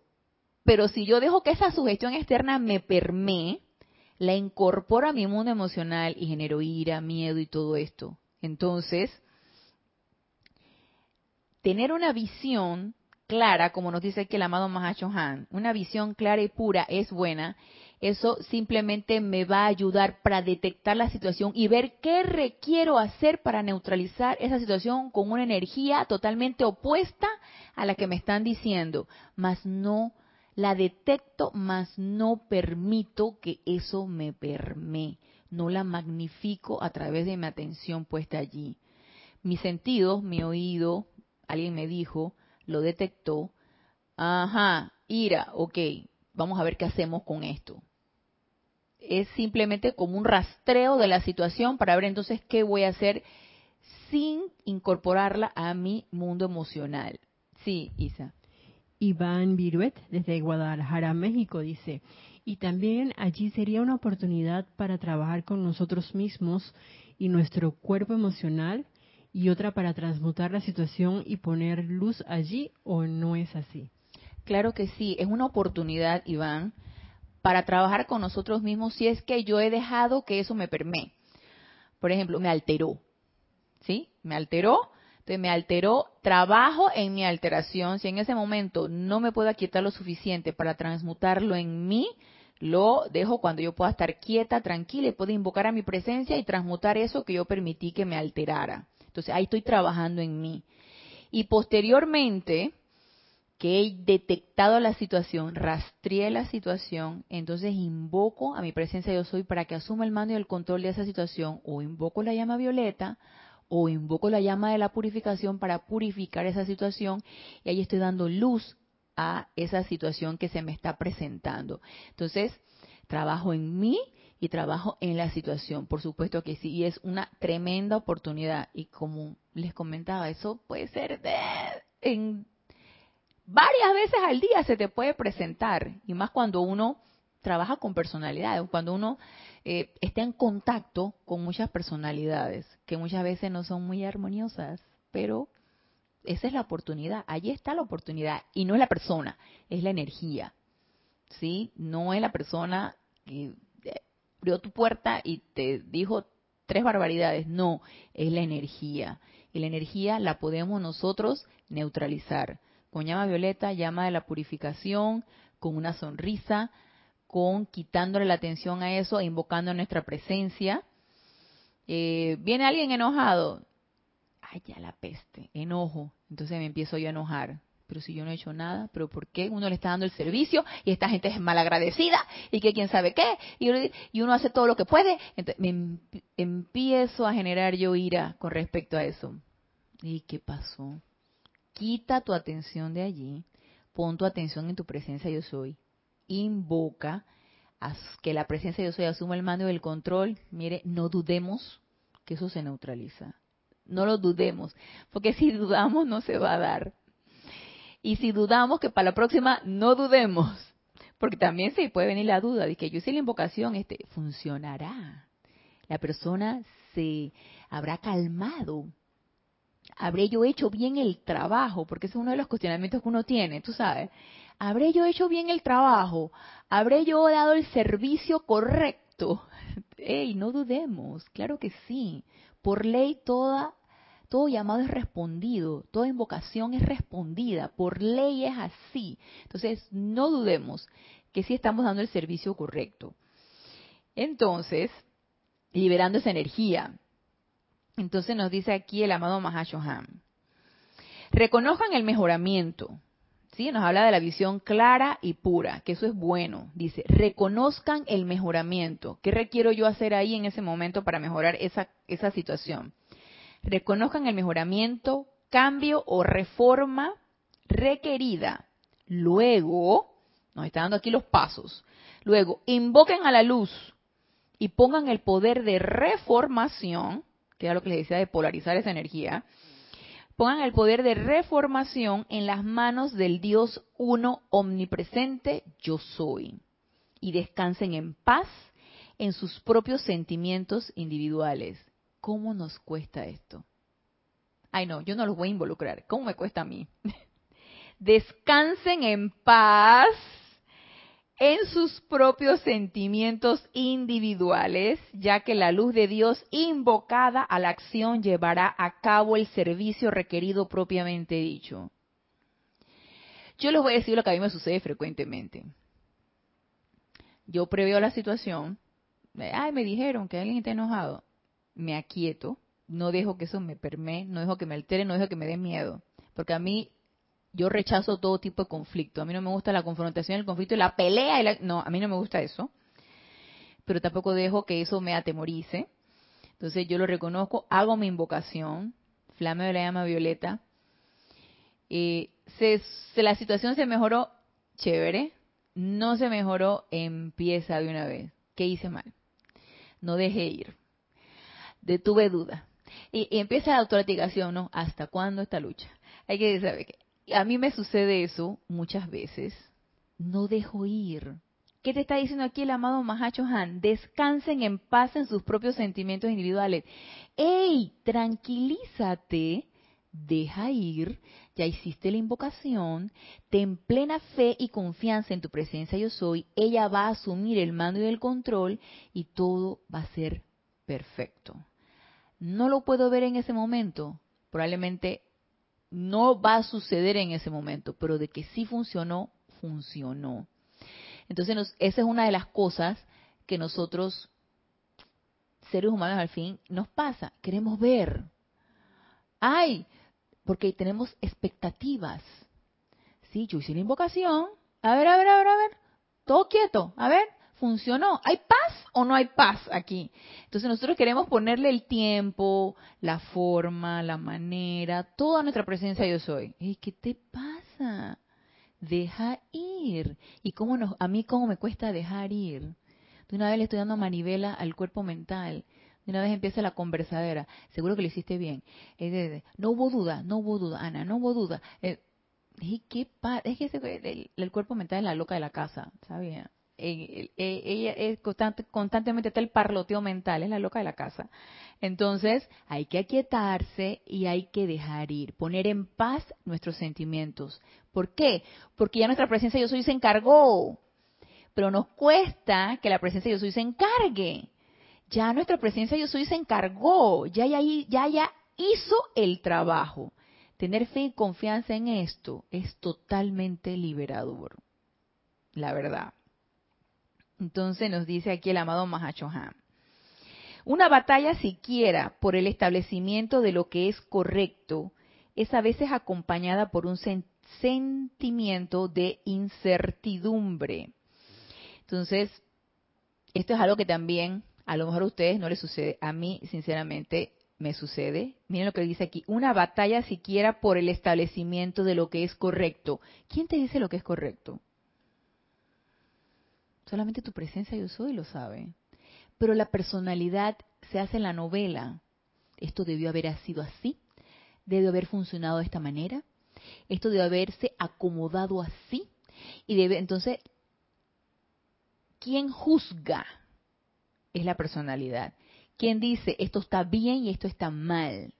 Speaker 1: pero si yo dejo que esa sugestión externa me permee, la incorporo a mi mundo emocional y genero ira, miedo y todo esto. Entonces, tener una visión clara, como nos dice aquí el amado Mahacho Han, una visión clara y pura es buena, eso simplemente me va a ayudar para detectar la situación y ver qué requiero hacer para neutralizar esa situación con una energía totalmente opuesta a la que me están diciendo, mas no la detecto, mas no permito que eso me permee, no la magnifico a través de mi atención puesta allí. Mis sentidos, mi oído, alguien me dijo, lo detectó, ajá, ira, ok, vamos a ver qué hacemos con esto. Es simplemente como un rastreo de la situación para ver entonces qué voy a hacer sin incorporarla a mi mundo emocional. Sí, Isa.
Speaker 3: Iván Viruet, desde Guadalajara, México, dice, y también allí sería una oportunidad para trabajar con nosotros mismos y nuestro cuerpo emocional y otra para transmutar la situación y poner luz allí o no es así.
Speaker 1: Claro que sí, es una oportunidad, Iván, para trabajar con nosotros mismos si es que yo he dejado que eso me permee. Por ejemplo, me alteró, ¿sí? Me alteró, entonces me alteró, trabajo en mi alteración, si en ese momento no me puedo quitar lo suficiente para transmutarlo en mí, lo dejo cuando yo pueda estar quieta, tranquila y puedo invocar a mi presencia y transmutar eso que yo permití que me alterara. Entonces ahí estoy trabajando en mí. Y posteriormente, que he detectado la situación, rastreé la situación, entonces invoco a mi presencia yo soy para que asuma el mando y el control de esa situación, o invoco la llama violeta, o invoco la llama de la purificación para purificar esa situación, y ahí estoy dando luz a esa situación que se me está presentando. Entonces, trabajo en mí y trabajo en la situación, por supuesto que sí, y es una tremenda oportunidad. Y como les comentaba, eso puede ser de, en varias veces al día se te puede presentar, y más cuando uno trabaja con personalidades, cuando uno eh, está en contacto con muchas personalidades, que muchas veces no son muy armoniosas, pero esa es la oportunidad, allí está la oportunidad, y no es la persona, es la energía, ¿sí? No es la persona que abrió tu puerta y te dijo tres barbaridades, no, es la energía, y la energía la podemos nosotros neutralizar con llama violeta, llama de la purificación, con una sonrisa, con quitándole la atención a eso e invocando nuestra presencia. Eh, viene alguien enojado, ay, ya la peste, enojo. Entonces me empiezo yo a enojar. Pero si yo no he hecho nada, ¿pero por qué? Uno le está dando el servicio y esta gente es malagradecida y que quién sabe qué, y, uno hace todo lo que puede. Entonces me em, empiezo a generar yo ira con respecto a eso. ¿Y qué pasó? quita tu atención de allí, pon tu atención en tu presencia yo soy, invoca que la presencia yo soy asuma el mando y el control, mire, no dudemos que eso se neutraliza. No lo dudemos, porque si dudamos no se va a dar. Y si dudamos que para la próxima no dudemos, porque también se puede venir la duda de que yo hice la invocación, este funcionará. La persona se habrá calmado, ¿Habré yo hecho bien el trabajo? Porque ese es uno de los cuestionamientos que uno tiene, tú sabes. ¿Habré yo hecho bien el trabajo? ¿Habré yo dado el servicio correcto? ¡Ey, no dudemos! Claro que sí. Por ley toda, todo llamado es respondido, toda invocación es respondida. Por ley es así. Entonces, no dudemos que sí estamos dando el servicio correcto. Entonces, liberando esa energía. Entonces nos dice aquí el amado Mahashohan. Reconozcan el mejoramiento. ¿sí? Nos habla de la visión clara y pura, que eso es bueno. Dice, reconozcan el mejoramiento. ¿Qué requiero yo hacer ahí en ese momento para mejorar esa, esa situación? Reconozcan el mejoramiento, cambio o reforma requerida. Luego, nos está dando aquí los pasos. Luego, invoquen a la luz y pongan el poder de reformación, que era lo que les decía de polarizar esa energía, pongan el poder de reformación en las manos del Dios uno omnipresente, yo soy, y descansen en paz en sus propios sentimientos individuales. ¿Cómo nos cuesta esto? Ay, no, yo no los voy a involucrar. ¿Cómo me cuesta a mí? Descansen en paz en sus propios sentimientos individuales, ya que la luz de Dios invocada a la acción llevará a cabo el servicio requerido propiamente dicho. Yo les voy a decir lo que a mí me sucede frecuentemente. Yo preveo la situación, ay, me dijeron que alguien está enojado, me aquieto, no dejo que eso me permee, no dejo que me altere, no dejo que me dé miedo, porque a mí yo rechazo todo tipo de conflicto. A mí no me gusta la confrontación, el conflicto y la pelea. Y No, a mí no me gusta eso. Pero tampoco dejo que eso me atemorice. Entonces yo lo reconozco, hago mi invocación, flame de la llama violeta. Eh, se, la situación se mejoró, chévere. No se mejoró, empieza de una vez. ¿Qué hice mal? No dejé ir. Detuve duda. Y, empieza la autoratización, ¿no? ¿Hasta cuándo esta lucha? Hay que saber que a mí me sucede eso muchas veces. No dejo ir. ¿Qué te está diciendo aquí el amado Mahacho Han? Descansen en paz en sus propios sentimientos individuales. ¡Ey! Tranquilízate. Deja ir. Ya hiciste la invocación. Ten plena fe y confianza en tu presencia yo soy. Ella va a asumir el mando y el control y todo va a ser perfecto. No lo puedo ver en ese momento. Probablemente no va a suceder en ese momento, pero de que sí funcionó, funcionó. Entonces, esa es una de las cosas que nosotros, seres humanos, al fin nos pasa. Queremos ver. Ay, porque tenemos expectativas. Sí, yo hice la invocación. A ver, a ver, a ver, a ver. Todo quieto. A ver, funcionó. ¿Hay paz o no hay paz aquí? Entonces nosotros queremos ponerle el tiempo, la forma, la manera, toda nuestra presencia yo soy. ¿Qué te pasa? Deja ir. ¿Y cómo nos, a mí cómo me cuesta dejar ir? De una vez le estoy dando manivela al cuerpo mental. De una vez empieza la conversadera. Seguro que lo hiciste bien. no hubo duda, no hubo duda, Ana, no hubo duda. Eh, es que el, el, cuerpo mental es la loca de la casa, ¿sabía? Ella es constante, constantemente está el parloteo mental, es la loca de la casa. Entonces hay que aquietarse y hay que dejar ir, poner en paz nuestros sentimientos. ¿Por qué? Porque ya nuestra presencia yo soy se encargó, pero nos cuesta que la presencia yo soy se encargue. Ya nuestra presencia yo soy se encargó, ya ya, ya, ya hizo el trabajo. Tener fe y confianza en esto es totalmente liberador, la verdad. Entonces nos dice aquí el amado Mahachohan. Una batalla siquiera por el establecimiento de lo que es correcto es a veces acompañada por un sentimiento de incertidumbre. Entonces, esto es algo que también a lo mejor a ustedes no les sucede. A mí, sinceramente, me sucede. Miren lo que dice aquí. Una batalla siquiera por el establecimiento de lo que es correcto. ¿Quién te dice lo que es correcto? Solamente tu presencia yo soy lo sabe. Pero la personalidad se hace en la novela. Esto debió haber sido así. Debió haber funcionado de esta manera. Esto debió haberse acomodado así. Y debe, entonces, ¿quién juzga? Es la personalidad. ¿Quién dice esto está bien y esto está mal?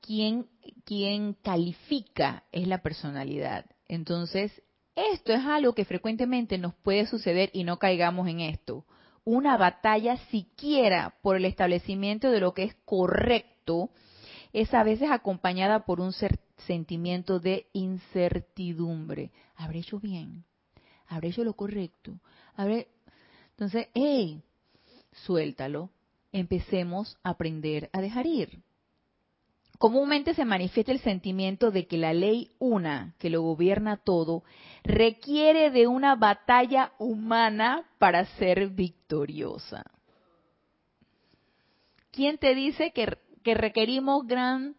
Speaker 1: ¿Quién, quién califica? Es la personalidad. Entonces, esto es algo que frecuentemente nos puede suceder y no caigamos en esto. Una batalla siquiera por el establecimiento de lo que es correcto es a veces acompañada por un sentimiento de incertidumbre. ¿Habré hecho bien? ¿Habré hecho lo correcto? ¿Habré... Entonces, hey, suéltalo, empecemos a aprender a dejar ir. Comúnmente se manifiesta el sentimiento de que la ley una, que lo gobierna todo, requiere de una batalla humana para ser victoriosa. ¿Quién te dice que, que requerimos gran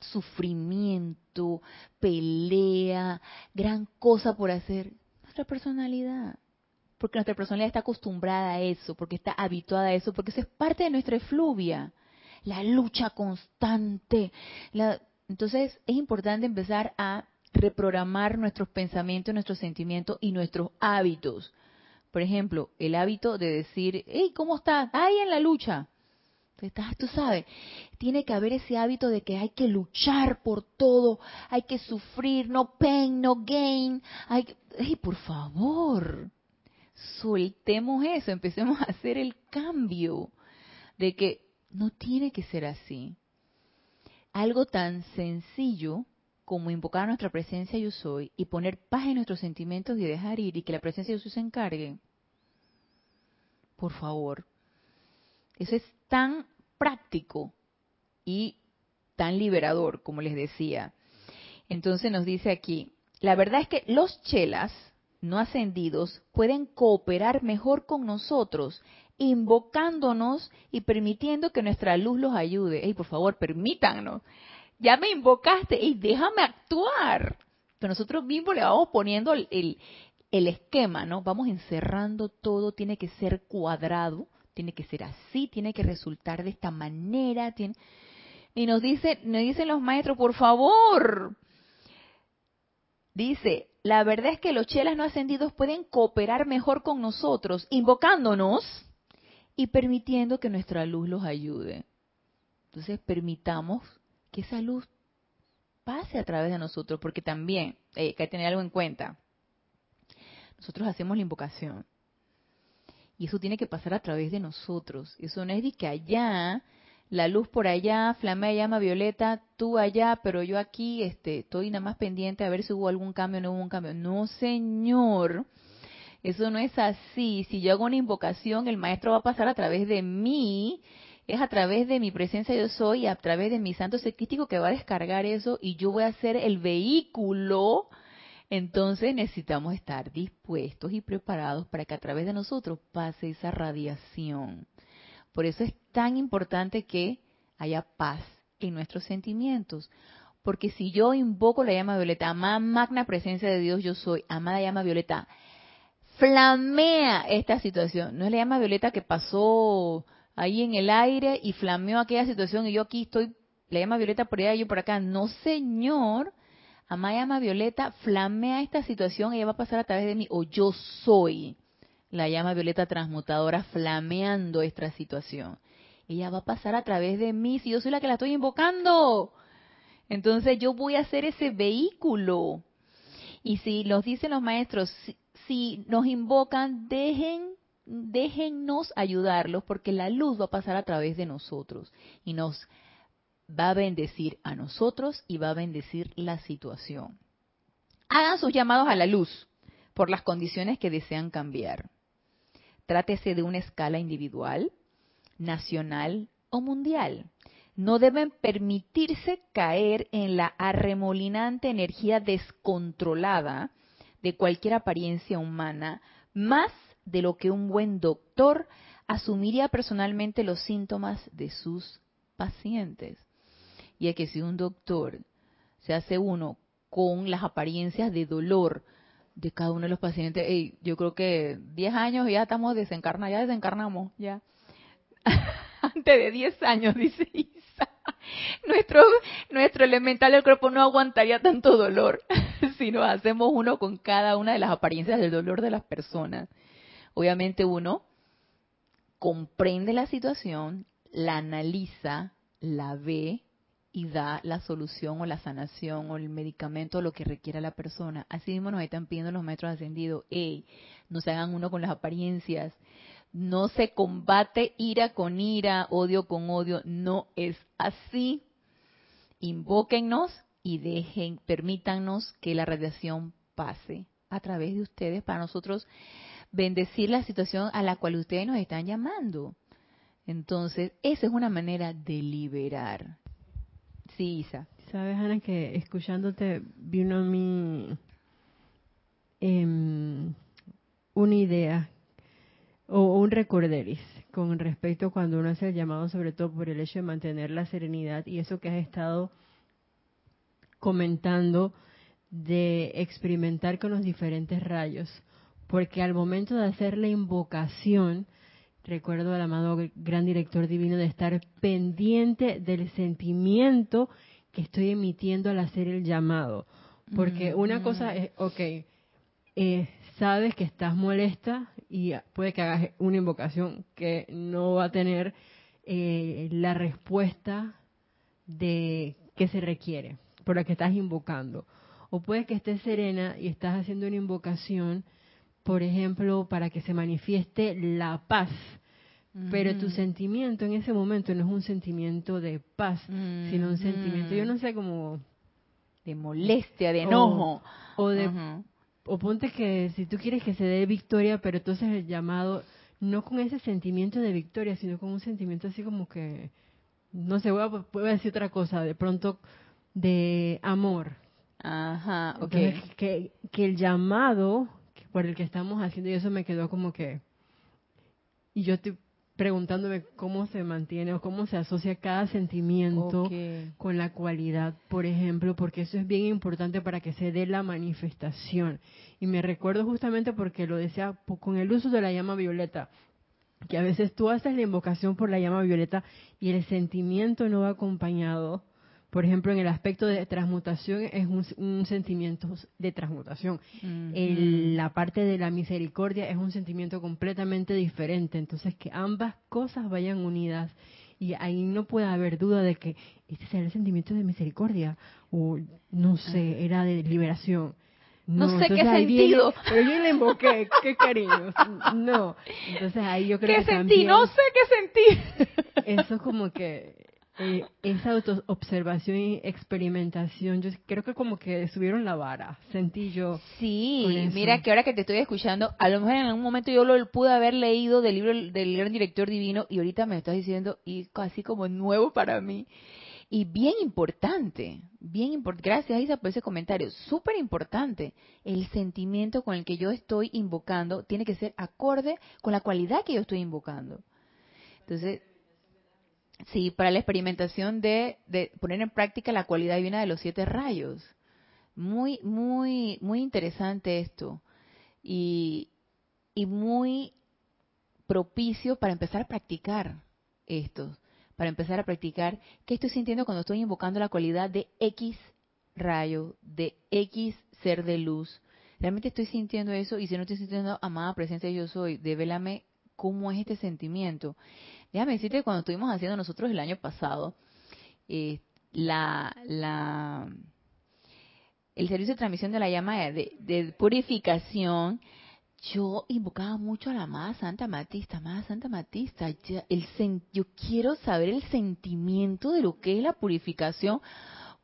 Speaker 1: sufrimiento, pelea, gran cosa por hacer? Nuestra personalidad porque nuestra personalidad está acostumbrada a eso, porque está habituada a eso, porque eso es parte de nuestra efluvia, la lucha constante. Entonces es importante empezar a reprogramar nuestros pensamientos, nuestros sentimientos y nuestros hábitos. Por ejemplo, el hábito de decir, hey, ¿cómo estás? Ahí en la lucha. Estás, tú sabes, tiene que haber ese hábito de que hay que luchar por todo, hay que sufrir, no pain, no gain. Hay hey, por favor, soltemos eso, empecemos a hacer el cambio de que no tiene que ser así. Algo tan sencillo como invocar nuestra presencia yo soy y poner paz en nuestros sentimientos y dejar ir y que la presencia yo soy se encargue. Por favor. Eso es tan práctico y tan liberador, como les decía. Entonces nos dice aquí, la verdad es que los chelas no ascendidos pueden cooperar mejor con nosotros, invocándonos y permitiendo que nuestra luz los ayude. Ey, por favor, permítanos. Ya me invocaste y déjame actuar. Pero nosotros mismos le vamos poniendo el, el, esquema, ¿no? Vamos encerrando todo, tiene que ser cuadrado, tiene que ser así, tiene que resultar de esta manera. Tiene... Y nos, dice, nos dicen los maestros, por favor, dice, la verdad es que los chelas no ascendidos pueden cooperar mejor con nosotros, invocándonos y permitiendo que nuestra luz los ayude. Entonces permitamos que esa luz pase a través de nosotros, porque también eh, hay que tener algo en cuenta. Nosotros hacemos la invocación. Y eso tiene que pasar a través de nosotros. Eso no es de que allá la luz por allá, flamea llama violeta, tú allá, pero yo aquí este, estoy nada más pendiente a ver si hubo algún cambio o no hubo un cambio. No, señor, eso no es así. Si yo hago una invocación, el maestro va a pasar a través de mí, es a través de mi presencia yo soy, a través de mi santo secrístico que va a descargar eso y yo voy a ser el vehículo. Entonces necesitamos estar dispuestos y preparados para que a través de nosotros pase esa radiación. Por eso es tan importante que haya paz en nuestros sentimientos. Porque si yo invoco la llama violeta, amada magna presencia de Dios yo soy, amada llama violeta, flamea esta situación. No es la llama violeta que pasó ahí en el aire y flameó aquella situación y yo aquí estoy, la llama violeta por allá y yo por acá. No, señor. Amada llama violeta, flamea esta situación y ella va a pasar a través de mí o yo soy la llama violeta transmutadora flameando esta situación. Ella va a pasar a través de mí si yo soy la que la estoy invocando. Entonces yo voy a ser ese vehículo. Y si nos dicen los maestros, si, nos invocan, dejen, déjennos ayudarlos porque la luz va a pasar a través de nosotros y nos va a bendecir a nosotros y va a bendecir la situación. Hagan sus llamados a la luz por las condiciones que desean cambiar. Trátese de una escala individual, nacional o mundial. No deben permitirse caer en la arremolinante energía descontrolada de cualquier apariencia humana, más de lo que un buen doctor asumiría personalmente los síntomas de sus pacientes. Y es que si un doctor se hace uno con las apariencias de dolor, de cada uno de los pacientes. yo creo que 10 años ya estamos desencarnados, ya desencarnamos, ya. Antes de 10 años, dice. Nuestro, nuestro elemental del cuerpo no aguantaría tanto dolor si nos hacemos uno con cada una de las apariencias del dolor de las personas. Obviamente uno comprende la situación, la analiza, la ve, y da la solución o la sanación o el medicamento o lo que requiera la persona. Así mismo nos están pidiendo los maestros ascendidos, hey, no se hagan uno con las apariencias, no se combate ira con ira, odio con odio, no es así. Invóquennos y dejen, permítanos que la radiación pase a través de ustedes para nosotros bendecir la situación a la cual ustedes nos están llamando. Entonces, esa es una manera de liberar. Sí, Isa.
Speaker 3: Sabes, Ana, que escuchándote vino a mí em, una idea o un recorderis con respecto cuando uno hace el llamado, sobre todo por el hecho de mantener la serenidad y eso que has estado comentando de experimentar con los diferentes rayos, porque al momento de hacer la invocación, recuerdo al amado gran director divino de estar pendiente del sentimiento que estoy emitiendo al hacer el llamado, porque una cosa es, ok, eh, sabes que estás molesta y puede que hagas una invocación que no va a tener eh, la respuesta de que se requiere por la que estás invocando. O puede que estés serena y estás haciendo una invocación, por ejemplo, para que se manifieste la paz. Pero tu sentimiento en ese momento no es un sentimiento de paz, sino un sentimiento, yo no sé, como...
Speaker 1: De molestia, de enojo.
Speaker 3: O, de... O ponte que si tú quieres que se dé victoria, pero entonces el llamado, no con ese sentimiento de victoria, sino con un sentimiento así como que, no sé, voy a, voy a decir otra cosa, de pronto de amor.
Speaker 1: Ajá, ok.
Speaker 3: que, que el llamado por el que estamos haciendo, y eso me quedó como que, y yo estoy preguntándome cómo se mantiene o cómo se asocia cada sentimiento con la cualidad, por ejemplo, porque eso es bien importante para que se dé la manifestación. Y me recuerdo justamente porque lo decía con el uso de la llama violeta, que a veces tú haces la invocación por la llama violeta y el sentimiento no va acompañado por ejemplo, en el aspecto de transmutación es un, sentimiento de transmutación. la parte de la misericordia es un sentimiento completamente diferente. Entonces, que ambas cosas vayan unidas y ahí no puede haber duda de que este será el sentimiento de misericordia o no sé, era de liberación.
Speaker 1: No, sé qué sentido.
Speaker 3: pero yo le invoqué, qué cariño. No, entonces ahí yo creo
Speaker 1: ¿Qué
Speaker 3: que
Speaker 1: sentí? No sé qué sentí.
Speaker 3: Eso es como que eh, esa autoobservación y experimentación, yo creo que como que subieron la vara, sentí yo.
Speaker 1: Sí, mira que ahora que te estoy escuchando, a lo mejor en algún momento yo lo pude haber leído del libro del gran director divino y ahorita me estás diciendo, y casi como nuevo para mí. Y bien importante, bien importante, gracias Isa por ese comentario, súper importante, el sentimiento con el que yo estoy invocando tiene que ser acorde con la cualidad que yo estoy invocando. Entonces, Sí, para la experimentación de, poner en práctica la cualidad divina de los siete rayos. Muy, muy, muy interesante esto. Y, muy propicio para empezar a practicar esto. Para empezar a practicar qué estoy sintiendo cuando estoy invocando la cualidad de X rayo, de X ser de luz. Realmente estoy sintiendo eso y si no estoy sintiendo amada presencia yo soy, devélame cómo es este sentimiento. Déjame decirte cuando estuvimos haciendo nosotros el año pasado, eh, la, la, el servicio de transmisión de la llama de, purificación, yo invocaba mucho a la amada Santa Matista, amada Santa Matista, el, yo quiero saber el sentimiento de lo que es la purificación,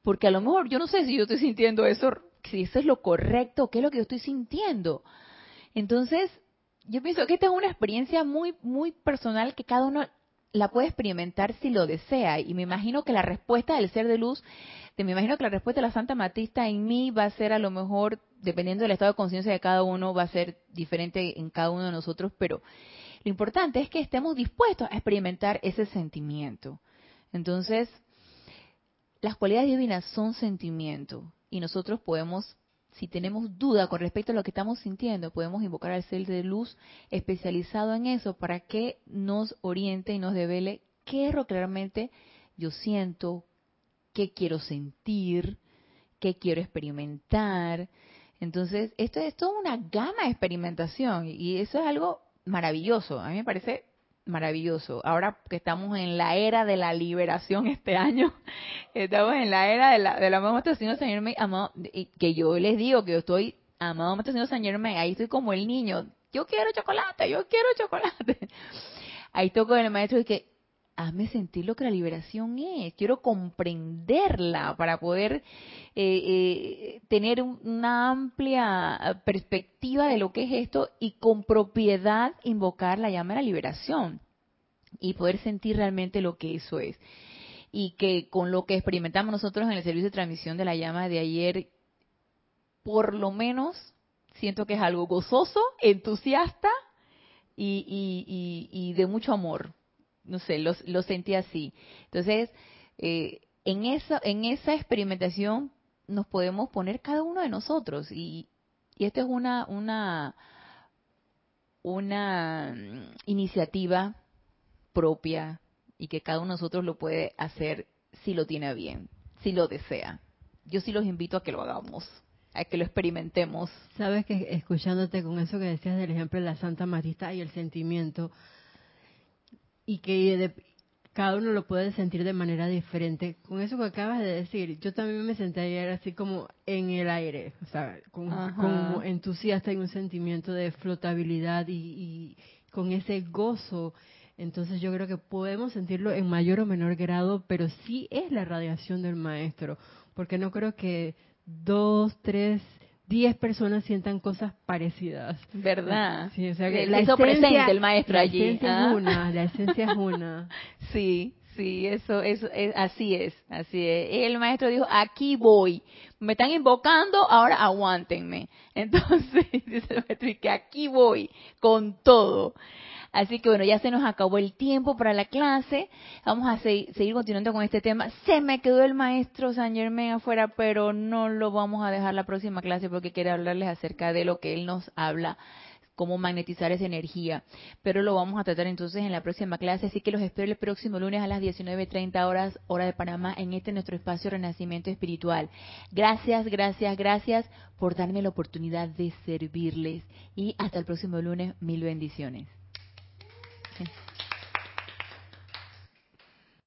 Speaker 1: porque a lo mejor yo no sé si yo estoy sintiendo eso, si eso es lo correcto, qué es lo que yo estoy sintiendo. Entonces, yo pienso que esta es una experiencia muy, muy personal que cada uno la puede experimentar si lo desea. Y me imagino que la respuesta del ser de luz, me imagino que la respuesta de la Santa Matista en mí va a ser a lo mejor, dependiendo del estado de conciencia de cada uno, va a ser diferente en cada uno de nosotros, pero lo importante es que estemos dispuestos a experimentar ese sentimiento. Entonces, las cualidades divinas son sentimientos y nosotros podemos si tenemos duda con respecto a lo que estamos sintiendo, podemos invocar al ser de luz especializado en eso para que nos oriente y nos devele qué es lo que realmente yo siento, qué quiero sentir, qué quiero experimentar. Entonces, esto es toda una gama de experimentación y eso es algo maravilloso. A mí me parece maravilloso. Ahora que estamos en la era de la liberación este año, estamos en la era de la, de la amado Señor San amado, que yo les digo que yo estoy, amado Maestro Señor San ahí estoy como el niño, yo quiero chocolate, yo quiero chocolate. Ahí estoy con el maestro y que, hazme sentir lo que la liberación es, quiero comprenderla para poder eh, eh, tener una amplia perspectiva de lo que es esto y con propiedad invocar la llama de la liberación y poder sentir realmente lo que eso es. Y que con lo que experimentamos nosotros en el servicio de transmisión de la llama de ayer, por lo menos siento que es algo gozoso, entusiasta y de mucho amor no sé, lo, sentí así. Entonces, eh, en, esa, en esa experimentación nos podemos poner cada uno de nosotros y, y esto es una, una, una mm, iniciativa propia y que cada uno de nosotros lo puede hacer si lo tiene bien, si lo desea. Yo sí los invito a que lo hagamos, a que lo experimentemos.
Speaker 3: Sabes que escuchándote con eso que decías del ejemplo de la Santa Marista y el sentimiento, y que cada uno lo puede sentir de manera diferente. Con eso que acabas de decir, yo también me senté ayer así como en el aire, o sea, como, entusiasta y un sentimiento de flotabilidad y, y con ese gozo. Entonces yo creo que podemos sentirlo en mayor o menor grado, pero sí es la radiación del maestro, porque no creo que dos, tres 10 personas sientan cosas parecidas.
Speaker 1: ¿Verdad?
Speaker 3: Sí, o sea
Speaker 1: que la hizo presente el maestro allí.
Speaker 3: La esencia es ¿ah? una, la esencia es una.
Speaker 1: sí, sí, eso, eso, es, así es, así es. El maestro dijo, aquí voy. Me están invocando, ahora aguántenme. Entonces, dice el maestro, que aquí voy, con todo. Así que bueno, ya se nos acabó el tiempo para la clase. Vamos a seguir continuando con este tema. Se me quedó el maestro San Germain afuera, pero no lo vamos a dejar la próxima clase porque quiere hablarles acerca de lo que él nos habla cómo magnetizar esa energía. Pero lo vamos a tratar entonces en la próxima clase, así que los espero el próximo lunes a las 19.30 horas, hora de Panamá, en este nuestro espacio Renacimiento Espiritual. Gracias, gracias, gracias por darme la oportunidad de servirles y hasta el próximo lunes, mil bendiciones.